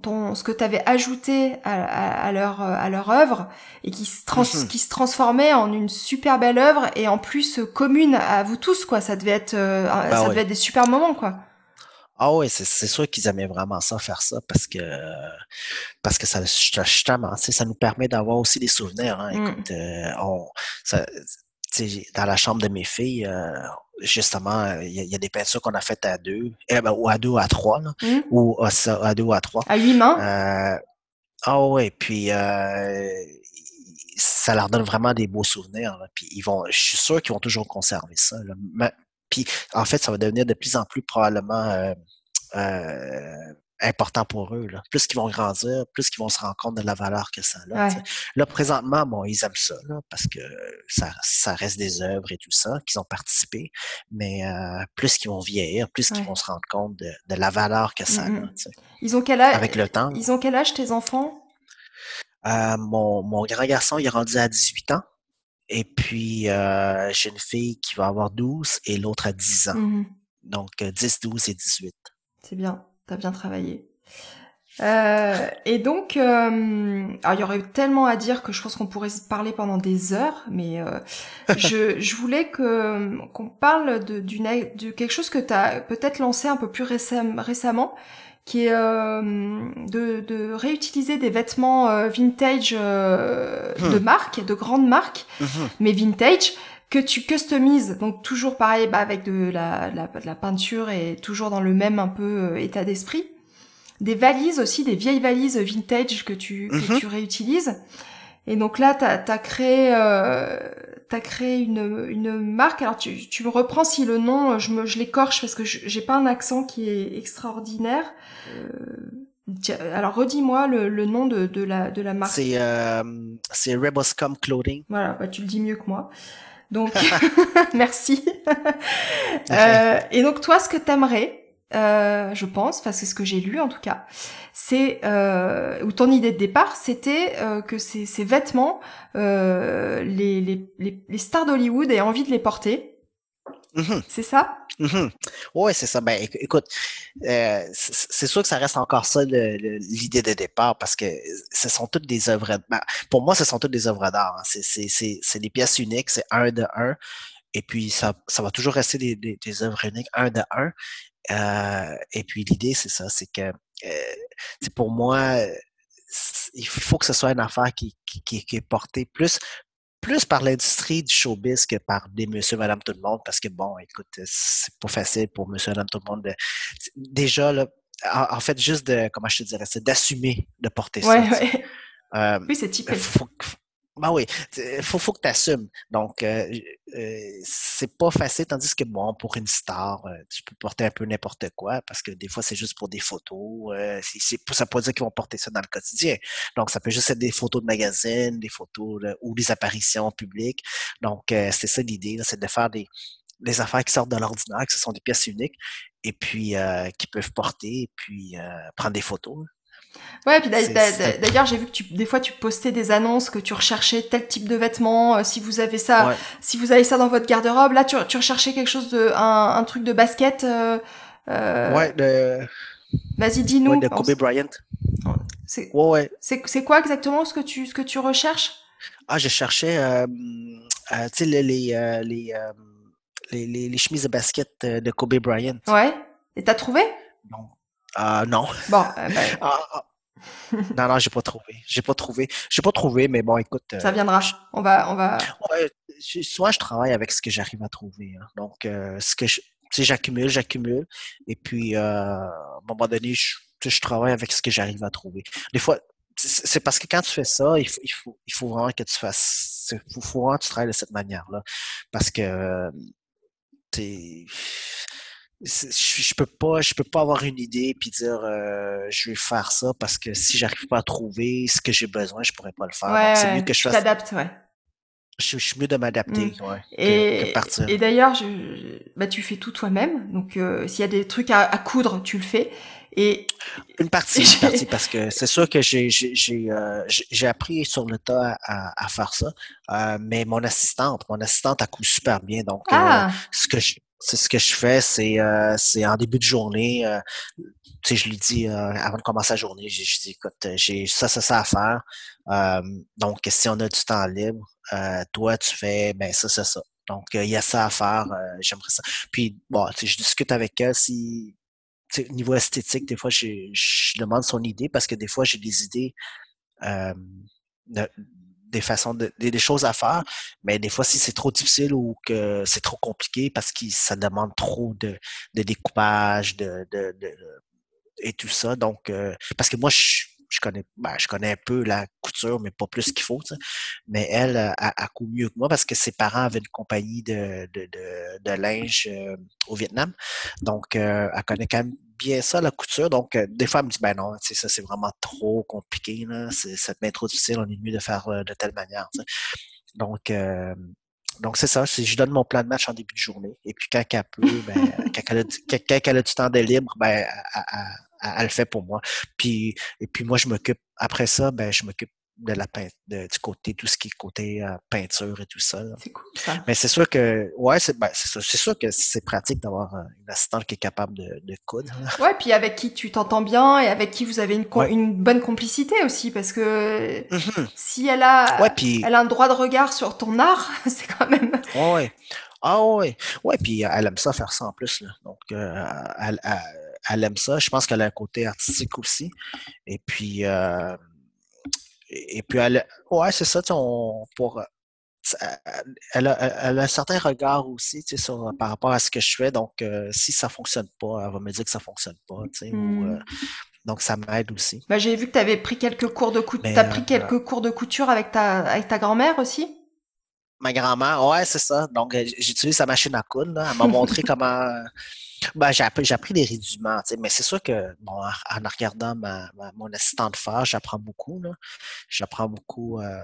ce que tu avais ajouté à, leur à leur œuvre et qui se mhm. qui se transformait en une super belle œuvre et en plus euh, commune à vous tous quoi ça devait être euh, bah ça devait être des super moments quoi ah oui, c'est sûr qu'ils aimaient vraiment ça, faire ça, parce que parce que ça justement, ça nous permet d'avoir aussi des souvenirs. Hein. Mm. Écoute, euh, on, ça, dans la chambre de mes filles, euh, justement, il y, a des peintures qu'on a faites à deux, eh ben, ou à deux ou à trois, là, mmh. ou à, deux ou à trois. À huit mains? Euh, ah oui, puis euh, ça leur donne vraiment des beaux souvenirs. puis ils vont, je suis sûr qu'ils vont toujours conserver ça. puis en fait, ça va devenir de plus en plus probablement important pour eux. Là. Plus qu'ils vont grandir, plus qu'ils vont se rendre compte de la valeur que ça a. Là, présentement, bon, ils aiment ça, là, parce que ça, ça reste des œuvres et tout ça, qu'ils ont participé. Mais euh, plus qu'ils vont vieillir, plus qu'ils vont se rendre compte de, de, la valeur que ça a. Ils ont quel âge? Avec le temps. Ils ont quel âge, tes enfants? Euh, mon, mon grand garçon, il est rendu à 18 ans. Et puis, euh, j'ai une fille qui va avoir 12 et l'autre à 10 ans. Mmh Donc, 10, 12 et 18. C'est bien. T'as bien travaillé. Euh, et donc, euh, il y aurait tellement à dire que je pense qu'on pourrait se parler pendant des heures, mais euh, [LAUGHS] je, je, voulais que qu'on parle de, de quelque chose que tu as peut-être lancé un peu plus récemment, qui est euh, de, de, réutiliser des vêtements euh, vintage de hmm. marque, de grandes marques, hmm. mais vintage que tu customises, donc toujours pareil, bah, avec de la, la, la, peinture et toujours dans le même un peu euh, état d'esprit. Des valises aussi, des vieilles valises vintage que tu, que mhm. tu réutilises. Et donc là, tu as, créé, euh, as créé une, une marque. Alors tu, tu me reprends si le nom, je, me, je l'écorche parce que j'ai pas un accent qui est extraordinaire. Euh, alors redis-moi le, le, nom de, de, la, de la marque. C'est euh, Reboscom Clothing. Voilà, bah, tu le dis mieux que moi. Donc, [LAUGHS] [LAUGHS] merci. euh, et donc, toi, ce que t'aimerais, euh, je pense, enfin, c'est ce que j'ai lu en tout cas, c'est, euh, ou ton idée de départ, c'était euh, que ces, ces vêtements, euh, les, les, les, les stars d'Hollywood aient envie de les porter. Mmh c'est ça? Mmh oui, c'est ça. Ben, écoute, euh, c'est sûr que ça reste encore ça l'idée de départ parce que ce sont toutes des œuvres. Ben, pour moi, ce sont toutes des œuvres d'art. Hein. C'est des pièces uniques, c'est un de un. Et puis, ça, ça va toujours rester des, des, des œuvres uniques, un de un. Euh, et puis, l'idée, c'est ça, c'est que euh, pour moi, il faut que ce soit une affaire qui, qui, qui est portée plus plus par l'industrie du showbiz que par des monsieur, madame, tout le monde, parce que bon, écoute, c'est pas facile pour monsieur, madame, tout le monde de, déjà, là, en, fait, juste de, comment je te dirais, c'est d'assumer de porter ça. Ouais. Euh, oui, c'est typique. Ben oui, faut, faut que tu assumes. Donc, euh, euh, c'est pas facile, tandis que bon, pour une star, euh, tu peux porter un peu n'importe quoi, parce que des fois, c'est juste pour des photos. Euh, c'est, ça peut dire qu'ils vont porter ça dans le quotidien. Donc, ça peut juste être des photos de magazines, des photos ou des apparitions publiques. Donc, c'est ça l'idée, c'est de faire des, des affaires qui sortent de l'ordinaire, que ce sont des pièces uniques, et puis qui peuvent porter, et puis prendre des photos. Ouais, puis d'ailleurs, j'ai vu que tu, des fois tu postais des annonces que tu recherchais tel type de vêtements. Euh, si vous avez ça, si vous avez ça dans votre garde-robe, là, tu, tu recherchais quelque chose de, un, un truc de basket. Euh, euh... Ouais, de. Vas-y, dis-nous. Ouais, de Kobe Bryant. C'est ouais, ouais. C'est quoi exactement ce que tu, ce que tu recherches? Ah, je cherchais, euh, tu sais, les, les, les, les, les, chemises de basket de Kobe Bryant. Ouais. Et t'as trouvé? Non. Ah non. Bon, euh, ben, [LAUGHS] Ah, ah. non, non, j'ai pas trouvé. J'ai pas trouvé. J'ai pas trouvé, mais bon, écoute. euh, ça viendra. On va, on va. Ouais, je travaille avec ce que j'arrive à trouver. hein. Donc, euh, ce que je, j'accumule, j'accumule. Et puis, euh, à un moment donné, je, je travaille avec ce que j'arrive à trouver. Des fois, c'est parce que quand tu fais ça, il faut, il faut, il faut vraiment que tu fasses, il faut, faut vraiment que tu travailles de cette manière-là. Parce que, euh, t'es- je, peux pas, je peux pas avoir une idée puis dire, euh, je vais faire ça parce que si j'arrive pas à trouver ce que j'ai besoin, je pourrais pas le faire. Ouais, c'est mieux que je fasse t'adaptes, ouais. je, je suis mieux de m'adapter Mm. ouais, que- Et, que, partir. et d'ailleurs, je, bah, tu fais tout toi-même. Donc, euh, s'il y a des trucs à, à coudre, tu le fais. Et Une partie, une [LAUGHS] partie, parce que c'est sûr que j'ai j'ai j'ai euh, appris sur le tas à, à faire ça. Euh, mais mon assistante, mon assistante a coud super bien. Donc, euh, ah, ce que je ce que je fais, c'est euh, en début de journée. euh, je lui dis euh, avant de commencer la journée, je, je dis écoute, j'ai ça, ça, ça à faire. Euh, donc, si on a du temps libre, euh, toi, tu fais ben ça, ça, ça. Donc, euh, il y a ça à faire, euh, j'aimerais ça. Puis, bon, je discute avec elle si, niveau esthétique, des fois, je, je demande son idée parce que des fois, j'ai des idées, euh, des de, choses à faire, mais des fois, si c'est trop difficile ou que c'est trop compliqué parce que ça demande trop de, découpage, et tout ça. Donc, euh, parce que moi, je, je connais, ben, je connais un peu la couture, mais pas plus qu'il faut. Mais elle, euh, a, a coud mieux que moi parce que ses parents avaient une compagnie de, de, de, linge euh, au Vietnam. Donc, euh, elle connaît quand même bien ça, la couture. Donc, euh, des fois, elle me dit, ben non, ça, c'est vraiment trop compliqué. Là. Ça devient trop difficile. On est mieux de faire euh, de telle manière. Donc, euh, donc c'est ça. Je donne mon plan de match en début de journée. Et puis, quand elle peut, ben, quand, elle a, quand, elle a du temps de libre, ben, elle- le fait pour moi. Puis, et puis moi, je m'occupe, après ça, ben, je m'occupe de la peint, de- du côté, tout ce qui est côté euh, peinture et tout ça. c'est cool ça. Mais c'est sûr que, ouais, c'est ben, sûr que c'est pratique d'avoir euh, une assistante qui est capable de, de coudre. Ouais, puis avec qui tu t'entends bien et avec qui vous avez une, Ouais. une bonne complicité aussi, parce que Mhm. si elle a, Ouais, puis, elle a un droit de regard sur ton art, [LAUGHS] c'est quand même. ouais, ouais. Ah ouais. Ouais, puis elle aime ça faire ça en plus. Là. Donc, euh, elle, elle, elle aime ça. Je pense qu'elle a un côté artistique aussi. Et puis, euh, et, puis elle, ouais, c'est ça, tu on, pour, elle a, elle a un certain regard aussi, tu sais, sur, par rapport à ce que je fais. Donc, euh, si ça fonctionne pas, elle va me dire que ça fonctionne pas, tu sais, ou, Hmm. euh, donc ça m'aide aussi. Bah, j'ai vu que tu avais pris quelques cours de couture. T'as pris euh, quelques cours de couture avec ta, avec ta grand-mère aussi? Ma grand-mère, ouais, c'est ça. Donc, j'utilise sa machine à coudre, là. Elle m'a montré [LAUGHS] comment. Ben, j'ai appris, des rudiments, mais c'est sûr que, bon, en, en regardant ma, ma- mon assistant de faire, j'apprends beaucoup. J'apprends beaucoup. euh,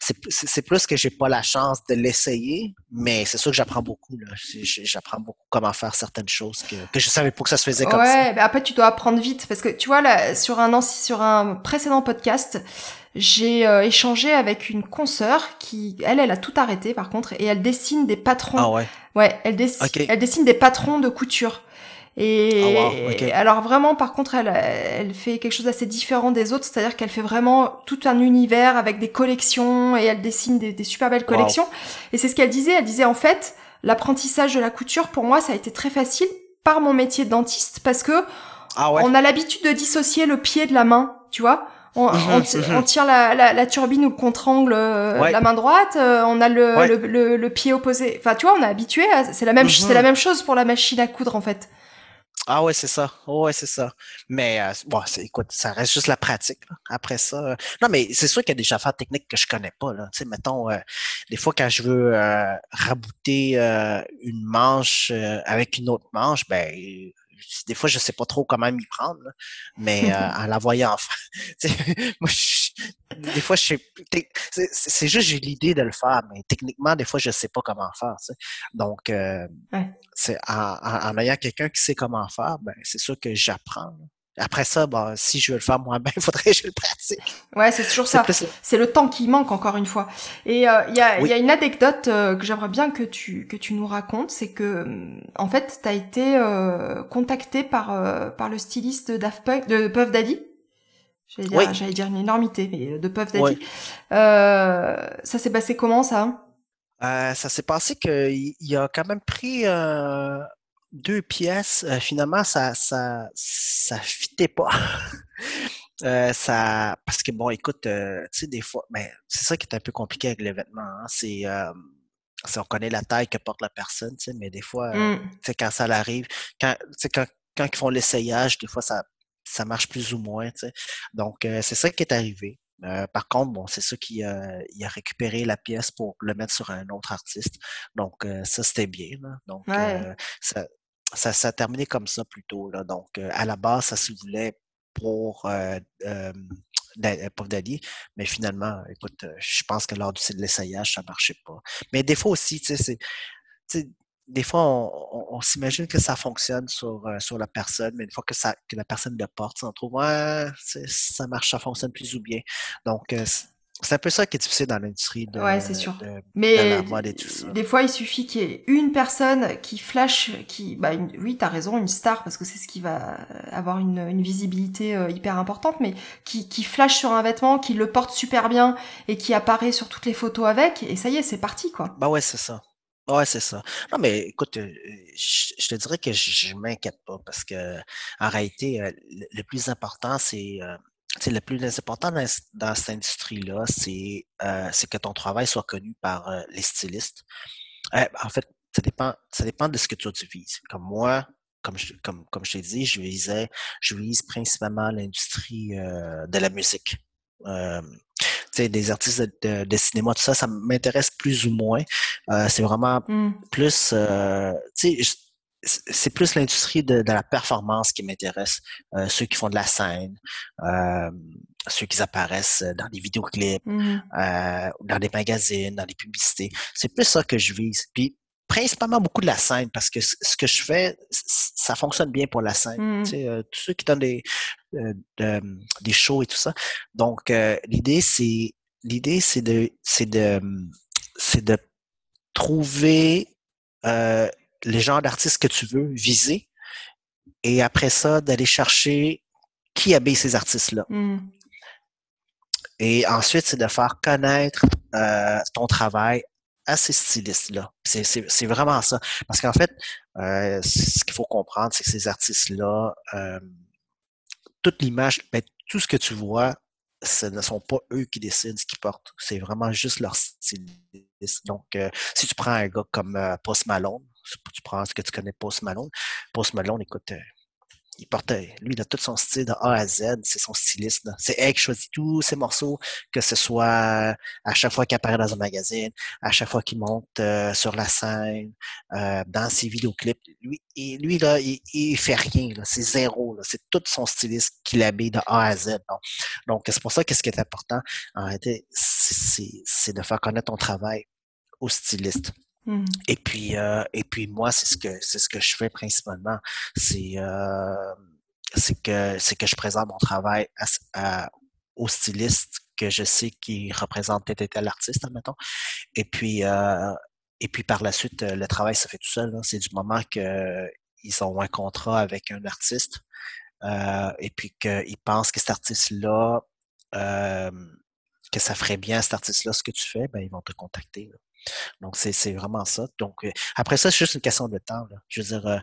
c'est, plus que j'ai pas la chance de l'essayer, mais c'est sûr que j'apprends beaucoup, J'apprends beaucoup comment faire certaines choses que, que je savais pas que ça se faisait comme ça. Mais après tu dois apprendre vite parce que tu vois là sur un sur un précédent podcast, j'ai euh, échangé avec une consoeur qui elle elle a tout arrêté par contre et elle dessine des patrons. Ah ouais. Ouais, elle elle dessine des patrons de couture. Et Ah, wow, alors vraiment par contre elle elle fait quelque chose d'assez différent des autres, c'est-à-dire qu'elle fait vraiment tout un univers avec des collections et elle dessine des, des super belles Wow. collections. Et c'est ce qu'elle disait, elle disait en fait l'apprentissage de la couture pour moi ça a été très facile par mon métier de dentiste parce que Ah ouais. on a l'habitude de dissocier le pied de la main, tu vois. On, Mhm, on ti- mhm. on tire la, la, la turbine ou le contre-angle euh, Ouais. la main droite, euh, on a le, Ouais. le, le, le pied opposé. Enfin, tu vois, on est habitué. à- C'est la même, Mhm. c'est la même chose pour la machine à coudre en fait. Ah ouais, c'est ça. Ouais, c'est ça. Mais euh, bon, écoute, ça reste juste la pratique. là. Après ça, euh, non, mais c'est sûr qu'il y a des affaires techniques que je connais pas. Là. Tu sais, mettons, euh, des fois quand je veux rabouter une manche avec une autre manche, ben des fois je sais pas trop comment m'y prendre. là. Mais [LAUGHS] euh, en la voyant faire, [LAUGHS] moi, je- des fois je c'est, juste j'ai l'idée de le faire, mais techniquement des fois je sais pas comment faire. Donc euh, Ouais. c'est en, en, en ayant quelqu'un qui sait comment faire, ben c'est sûr que j'apprends. Après ça, ben, si je veux le faire moi-même, [LAUGHS] il faudrait que je le pratique. Ouais, c'est toujours ça. plus- C'est le temps qui manque encore une fois. Et euh, il y, a, il Oui. y a une anecdote euh, que j'aimerais bien que tu que tu nous racontes, c'est que hum, en fait, t'as été euh, contacté par euh, par le styliste de Daft Punk, de Puff Daddy. J'allais dire, Oui. j'allais dire une énormité, mais de Puff Daddy. Oui. Euh, ça s'est passé comment ça? Euh, ça s'est passé qu'il il a quand même pris euh, deux pièces, euh, finalement, ça, ça, ça fitait pas. [LAUGHS] Euh, ça, parce que bon, écoute, euh, tu sais, des fois, mais c'est ça qui est un peu compliqué avec les vêtements. Hein, c'est, on connaît la taille que porte la personne, tu sais, mais des fois, mmh. tu sais, quand ça arrive, quand, quand, quand ils font l'essayage, des fois, ça, ça marche plus ou moins, tu sais. Donc, c'est ça qui est arrivé. Par contre, bon, c'est ça qui a récupéré la pièce pour le mettre sur un autre artiste. Donc, ça, c'était bien. Là. Donc, ça, ça s'est terminé comme ça plutôt. Là. Donc, euh, à la base, ça se voulait pour, euh, euh, pour Dali, mais finalement, écoute, je pense que lors de l'essayage, ça ne marchait pas. Mais des fois aussi, tu sais, c'est des fois, on, s'imagine que ça fonctionne sur, sur la personne, mais une fois que, ça, que la personne le porte, on trouve, ouais, ça marche, ça fonctionne plus ou bien. Donc, c'est un peu ça qui est difficile dans l'industrie de, ouais, c'est sûr. Mais la mode et tout ça. Des fois, il suffit qu'il y ait une personne qui flash, qui, bah, une, oui, t'as raison, une star, parce que c'est ce qui va avoir une, une visibilité euh, hyper importante, mais qui, qui flash sur un vêtement, qui le porte super bien et qui apparaît sur toutes les photos avec, et ça y est, c'est parti, quoi. Bah ouais, c'est ça. Ouais, c'est ça. Non, mais écoute, euh, je, te dirais que je, je m'inquiète pas parce que en réalité, euh, le, plus important, c'est le plus important dans, cette industrie-là, euh, c'est que ton travail soit connu par euh, les stylistes. Euh, en fait, ça dépend, ça dépend de ce que tu vises. Comme moi, comme je, comme, comme je t'ai dit, je visais, je vise principalement l'industrie de la musique. Euh, des artistes de, cinéma, tout ça, ça m'intéresse plus ou moins. c'est vraiment mmh. plus, tu sais, c'est plus l'industrie de, la performance qui m'intéresse. Euh, ceux qui font de la scène, euh, ceux qui apparaissent dans des vidéoclips, euh, dans des magazines, dans des publicités. C'est plus ça que je vise. Puis principalement beaucoup de la scène parce que ce que je fais, ça fonctionne bien pour la scène. Mmh tu sais, tous ceux qui donnent des, des shows et tout ça. Donc l'idée c'est l'idée c'est de c'est de c'est de trouver les genres d'artistes que tu veux viser et après ça, d'aller chercher qui habille ces artistes-là. Hmm. Et ensuite, c'est de faire connaître euh, ton travail à ces stylistes-là. C'est vraiment ça. Parce qu'en fait, euh, ce qu'il faut comprendre, c'est que ces artistes-là, euh, toute l'image, ben, tout ce que tu vois, ce ne sont pas eux qui décident ce qu'ils portent. C'est vraiment juste leur styliste. Donc, si tu prends un gars comme Post Malone, tu prends ce que tu connais Post Malone. Post Malone, écoute, euh, il portait, lui, il a tout son style de A à Z, c'est son styliste. C'est elle qui choisit tous ses morceaux, que ce soit à chaque fois qu'il apparaît dans un magazine, à chaque fois qu'il monte euh, sur la scène, euh, dans ses vidéoclips. Lui, lui là, il, il fait rien, c'est zéro. C'est tout son styliste qui l'habille de A à Z. Donc, c'est pour ça que ce qui est important, en réalité, c'est de faire connaître ton travail au styliste. Mmh. Et puis, euh, et puis moi, c'est ce que c'est ce que je fais principalement. C'est euh, c'est que c'est que je présente mon travail à, au styliste que je sais qui représente tel tel artiste, admettons. Et puis euh, et puis par la suite, le travail se fait tout seul. C'est du moment que ils ont un contrat avec un artiste euh, et puis qu'ils pensent que cet artiste-là euh, que ça ferait bien à cet artiste-là ce que tu fais, ben ils vont te contacter. Donc, c'est vraiment ça. Donc, euh, après ça, c'est juste une question de temps. Je veux dire, euh,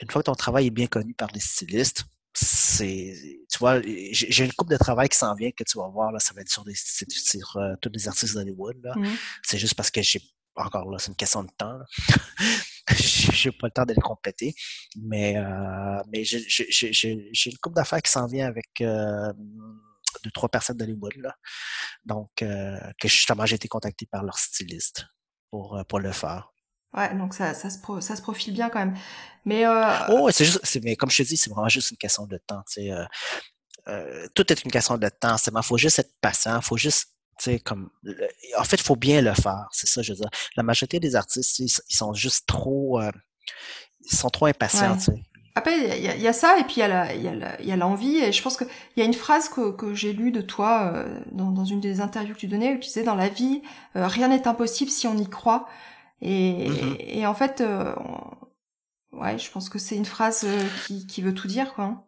une fois que ton travail est bien connu par les stylistes, c'est, tu vois, j'ai une coupe de travail qui s'en vient que tu vas voir, là, ça va être sur, des, sur euh, tous les artistes d'Hollywood. Mmh c'est juste parce que j'ai, encore là, c'est une question de temps. [LAUGHS] j'ai pas le temps de les compléter. Mais, mais j'ai une coupe d'affaires qui s'en vient avec de trois personnes d'Hollywood. Là. Donc, euh, que justement, j'ai été contacté par leur styliste pour, euh, pour le faire. Ouais, donc ça, ça, se, ça se profile bien quand même. Mais, euh... oh, c'est juste, mais comme je te dis, c'est vraiment juste une question de temps. Tu sais, euh, tout est une question de temps. Il faut juste être patient. faut juste comme, en fait, il faut bien le faire. C'est ça, je veux dire. La majorité des artistes, ils, sont juste trop, ils sont trop impatients. Tu sais. Après, il y, a ça, et puis il y a l'envie, et je pense qu'il y a une phrase que, que j'ai lue de toi euh, dans, dans, une des interviews que tu donnais, où tu disais, dans la vie, euh, rien n'est impossible si on y croit. Et, mm-hmm. et, en fait, euh, ouais, je pense que c'est une phrase qui, qui, veut tout dire, quoi.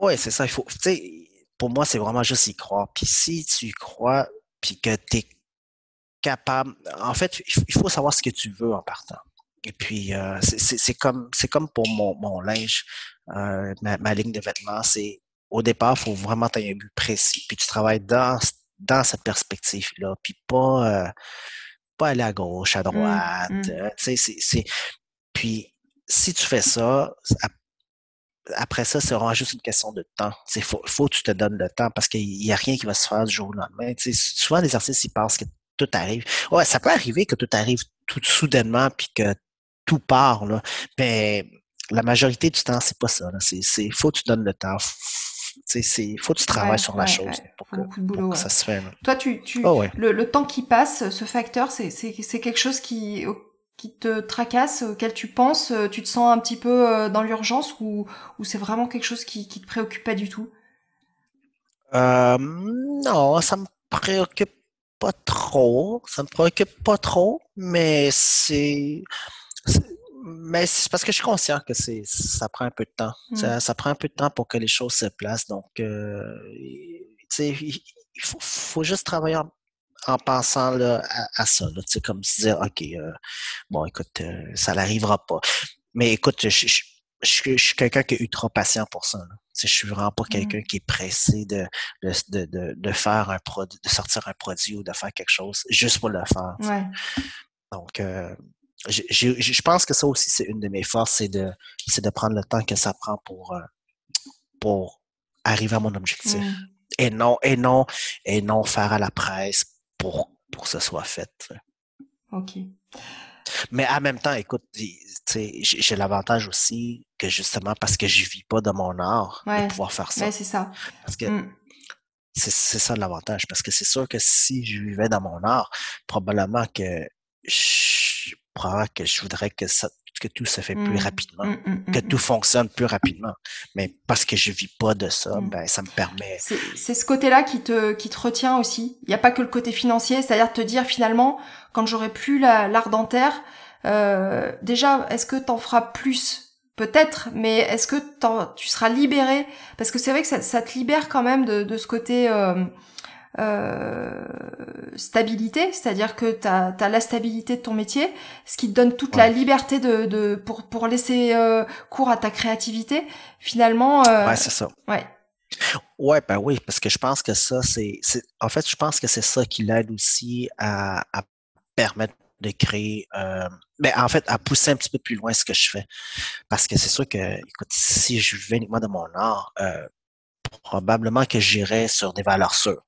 Ouais, c'est ça, il faut, tu sais, pour moi, c'est vraiment juste y croire. Puis si tu y crois, puis que tu es capable, en fait, il faut savoir ce que tu veux en partant. Et puis, c'est comme, comme pour mon, mon linge, ma, ma, ligne de vêtements. C'est au départ, il faut vraiment avoir un but précis. Puis tu travailles dans, dans cette perspective-là. Puis pas, pas aller à gauche, à mmh, droite. Mmh. c'est, Puis si tu fais ça, après ça, c'est vraiment juste une question de temps. Il faut, faut que tu te donnes le temps parce qu'il n'y a rien qui va se faire du jour au lendemain. souvent, les artistes, ils pensent que tout arrive. Ouais, ça peut arriver que tout arrive tout soudainement puis que tout part, là. Mais la majorité du temps, c'est pas ça. C'est, faut que tu donnes le temps. Il faut que tu travailles sur la chose pour, que, ça se fait. Toi, tu, tu oh, le, temps qui passe, ce facteur, c'est, quelque chose qui, qui te tracasse, auquel tu penses, tu te sens un petit peu euh, dans l'urgence ou, ou c'est vraiment quelque chose qui, qui te préoccupe pas du tout? Euh, non, ça me préoccupe pas trop. Ça me préoccupe pas trop, mais c'est mais c'est parce que je suis conscient que c'est ça prend un peu de temps. Mmh. Ça, prend un peu de temps pour que les choses se placent. Donc, euh, il, faut, faut, juste travailler en, pensant là, à, ça. Là, comme se dire, OK, euh, bon, écoute, euh, ça n'arrivera pas. Mais écoute, je, je, je, suis quelqu'un qui est ultra patient pour ça. Là. Je suis vraiment pas mmh. quelqu'un qui est pressé de, de, de, de, faire un produit, de sortir un produit ou de faire quelque chose juste pour le faire. Ouais. Donc, je, pense que ça aussi, c'est une de mes forces, c'est de, de prendre le temps que ça prend pour, euh, pour arriver à mon objectif. Mmh. Et non, et non, et non faire à la presse pour, pour que ce soit fait. OK. Mais en même temps, écoute, j'ai l'avantage aussi que justement parce que je vis pas de mon art, de pouvoir faire ça. c'est ça. Parce que mmh. c'est ça l'avantage. Parce que c'est sûr que si je vivais dans mon art, probablement que je, que je voudrais que ça, que tout se fait plus mmh. rapidement, mmh, que tout fonctionne plus rapidement. Mais parce que je vis pas de ça, ben ça me permet. C'est ce côté-là qui te qui te retient aussi. Il n'y a pas que le côté financier, c'est-à-dire te dire finalement quand j'aurai plus l'art dentaire, euh, déjà est-ce que t'en feras plus? Peut-être, mais est-ce que tu seras libéré? Parce que c'est vrai que ça, ça, te libère quand même de, de ce côté euh, stabilité, c'est-à-dire que tu as, la stabilité de ton métier, ce qui te donne toute la liberté de, de pour, pour laisser euh, cours à ta créativité. Finalement. Euh, ouais, c'est ça. Ouais. Ouais, ben oui, parce que je pense que ça, c'est. En fait, je pense que c'est ça qui l'aide aussi à, à, permettre de créer. Euh, ben, en fait, à pousser un petit peu plus loin ce que je fais. Parce que c'est sûr que, écoute, si je vivais uniquement de mon art, euh, probablement que j'irais sur des valeurs sûres.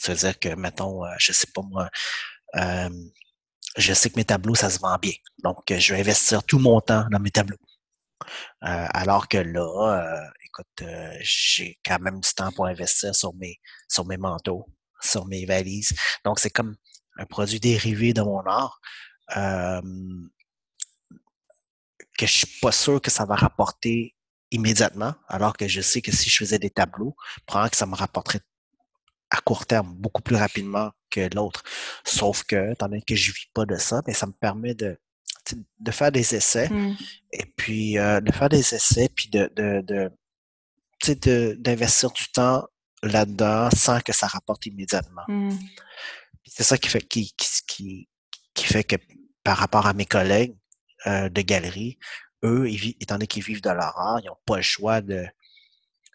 C'est-à-dire que, mettons, euh, je sais pas moi, euh, je sais que mes tableaux, ça se vend bien. Donc, euh, je vais investir tout mon temps dans mes tableaux. alors que là, écoute, j'ai quand même du temps pour investir sur mes, sur mes manteaux, sur mes valises. Donc, c'est comme un produit dérivé de mon art que je suis pas sûr que ça va rapporter immédiatement, alors que je sais que si je faisais des tableaux, probablement que ça me rapporterait à court terme beaucoup plus rapidement que l'autre. Sauf que, étant donné que je vis pas de ça, mais ça me permet de, de faire des essais mmh. et puis euh, de faire des essais puis de, de, de d'investir du temps là-dedans sans que ça rapporte immédiatement. Mmh. C'est ça qui fait qui, qui, qui, fait que par rapport à mes collègues euh, de galerie, eux, ils, étant donné qu'ils vivent de leur art, ils n'ont pas le choix de,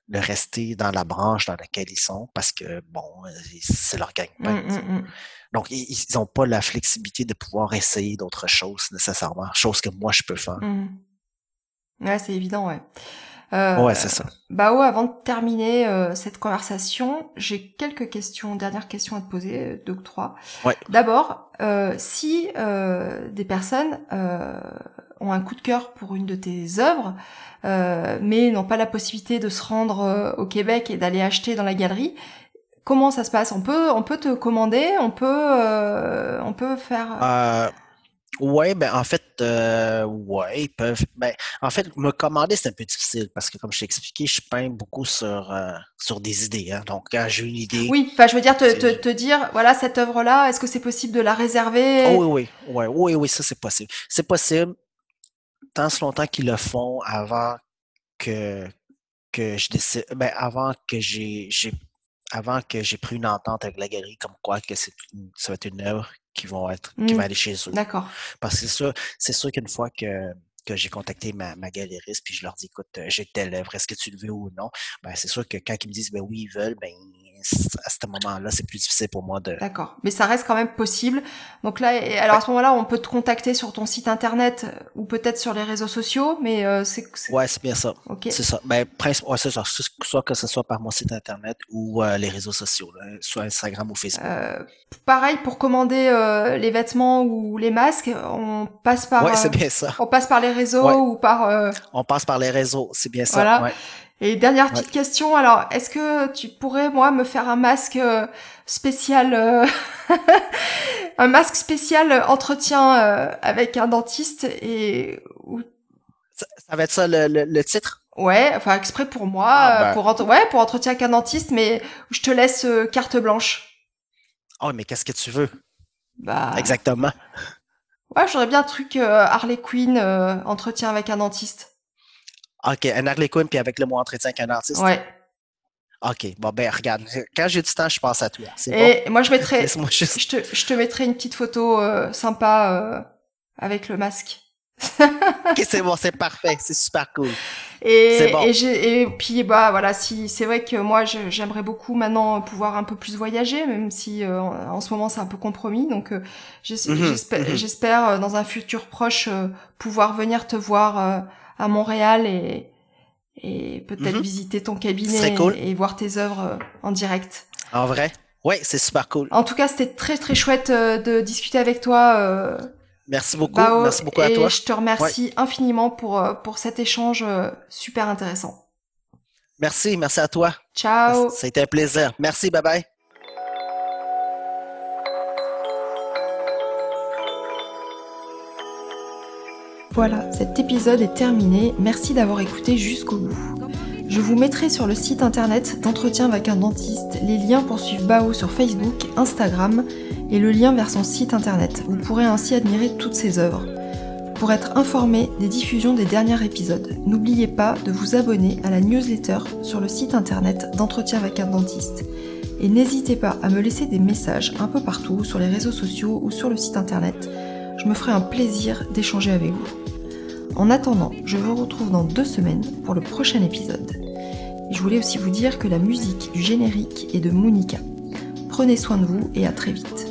de rester dans la branche dans laquelle ils sont parce que, bon, euh, c'est leur gagne-pain. Mmh, mmh, mmh. Donc, ils n'ont pas la flexibilité de pouvoir essayer d'autres choses nécessairement, chose que moi, je peux faire. Ouais, c'est évident, ouais. Euh, ouais, c'est ça. Bah ouais, avant de terminer euh, cette conversation, j'ai quelques questions, dernières questions à te poser, deux ou trois. Ouais. D'abord, si des personnes ont un coup de cœur pour une de tes œuvres, euh, mais n'ont pas la possibilité de se rendre euh, au Québec et d'aller acheter dans la galerie. Comment ça se passe? On peut, on peut te commander, on peut, euh, on peut faire. Ouais, ben en fait, euh, ouais, ils peuvent. Ben, en fait, me commander c'est un peu difficile parce que comme je t'ai expliqué, je peins beaucoup sur sur des idées. Hein, donc quand j'ai une idée. Oui, enfin, je veux dire te, te, te dire, voilà cette œuvre-là, est-ce que c'est possible de la réserver? Oh, Oui, oui, oui, oui, oui, ça c'est possible. C'est possible tant ce longtemps qu'ils le font avant que, que je décide, ben avant que j'ai, j'ai avant que j'ai pris une entente avec la galerie comme quoi que c'est ça va être une œuvre qui vont être, qui Mm. vont aller chez eux. D'accord. Parce que c'est sûr, c'est sûr qu'une fois que, que j'ai contacté ma, ma galériste, puis je leur dis, écoute, j'ai telle œuvre, est-ce que tu le veux ou non? Ben, c'est sûr que quand ils me disent, ben oui, ils veulent, ben, à ce moment-là, c'est plus difficile pour moi de. D'accord. Mais ça reste quand même possible. Donc là, et alors à ce moment-là, on peut te contacter sur ton site internet euh, ou peut-être sur les réseaux sociaux, mais euh, c'est, Ouais, c'est bien ça. ok. C'est ça. Ben, principe, ouais, c'est ça. Soit que ce soit par mon site internet ou euh, les réseaux sociaux, là, soit Instagram ou Facebook. Euh, pareil pour commander les vêtements ou les masques, on passe par, ouais, c'est bien ça. on passe par les réseaux Ouais. ou par. On passe par les réseaux, c'est bien ça. Voilà. Et dernière petite question, alors est-ce que tu pourrais moi me faire un masque euh, spécial, euh, [LAUGHS] un masque spécial entretien euh, avec un dentiste et Ça, ça va être ça le, le, le titre? ouais, enfin exprès pour moi, Ah, ben. pour entre- ouais pour entretien avec un dentiste, mais je te laisse euh, carte blanche. Oh, mais qu'est-ce que tu veux? Bah Exactement. ouais, j'aurais bien un truc Harley Quinn entretien avec un dentiste. OK, un Harley Quinn, puis avec le mot entretien avec un artiste. Ouais. OK, bon, ben, regarde. Quand j'ai du temps, je pense à toi. C'est bon? Et moi je mettrais Laisse-moi juste. Je te, je te mettrai une petite photo euh, sympa euh, avec le masque. [LAUGHS] OK, c'est bon, c'est parfait. C'est super cool. Et, bon. et, et puis bah voilà, si c'est vrai que moi j'aimerais beaucoup maintenant pouvoir un peu plus voyager, même si euh, en, ce moment c'est un peu compromis. Donc euh, Mhm, j'espère, mhm. j'espère dans un futur proche euh, pouvoir venir te voir à Montréal et et peut-être Mhm. visiter ton cabinet cool. et voir tes œuvres euh, en direct. En vrai? Oui, c'est super cool. En tout cas, c'était très très chouette euh, de discuter avec toi. euh, Merci beaucoup. Bao, Merci beaucoup à et toi. je te remercie infiniment pour, pour cet échange super intéressant. Merci, merci à toi. Ciao Ça a été un plaisir. Merci, bye bye. Voilà, cet épisode est terminé. Merci d'avoir écouté jusqu'au bout. Je vous mettrai sur le site internet d'entretien avec un dentiste les liens pour suivre Bao sur Facebook, Instagram et le lien vers son site internet. Vous pourrez ainsi admirer toutes ses œuvres. Pour être informé des diffusions des derniers épisodes, n'oubliez pas de vous abonner à la newsletter sur le site internet d'entretien avec un dentiste. Et n'hésitez pas à me laisser des messages un peu partout sur les réseaux sociaux ou sur le site internet. Je me ferai un plaisir d'échanger avec vous. En attendant, je vous retrouve dans deux semaines pour le prochain épisode. Je voulais aussi vous dire que la musique du générique est de Monica. Prenez soin de vous et à très vite.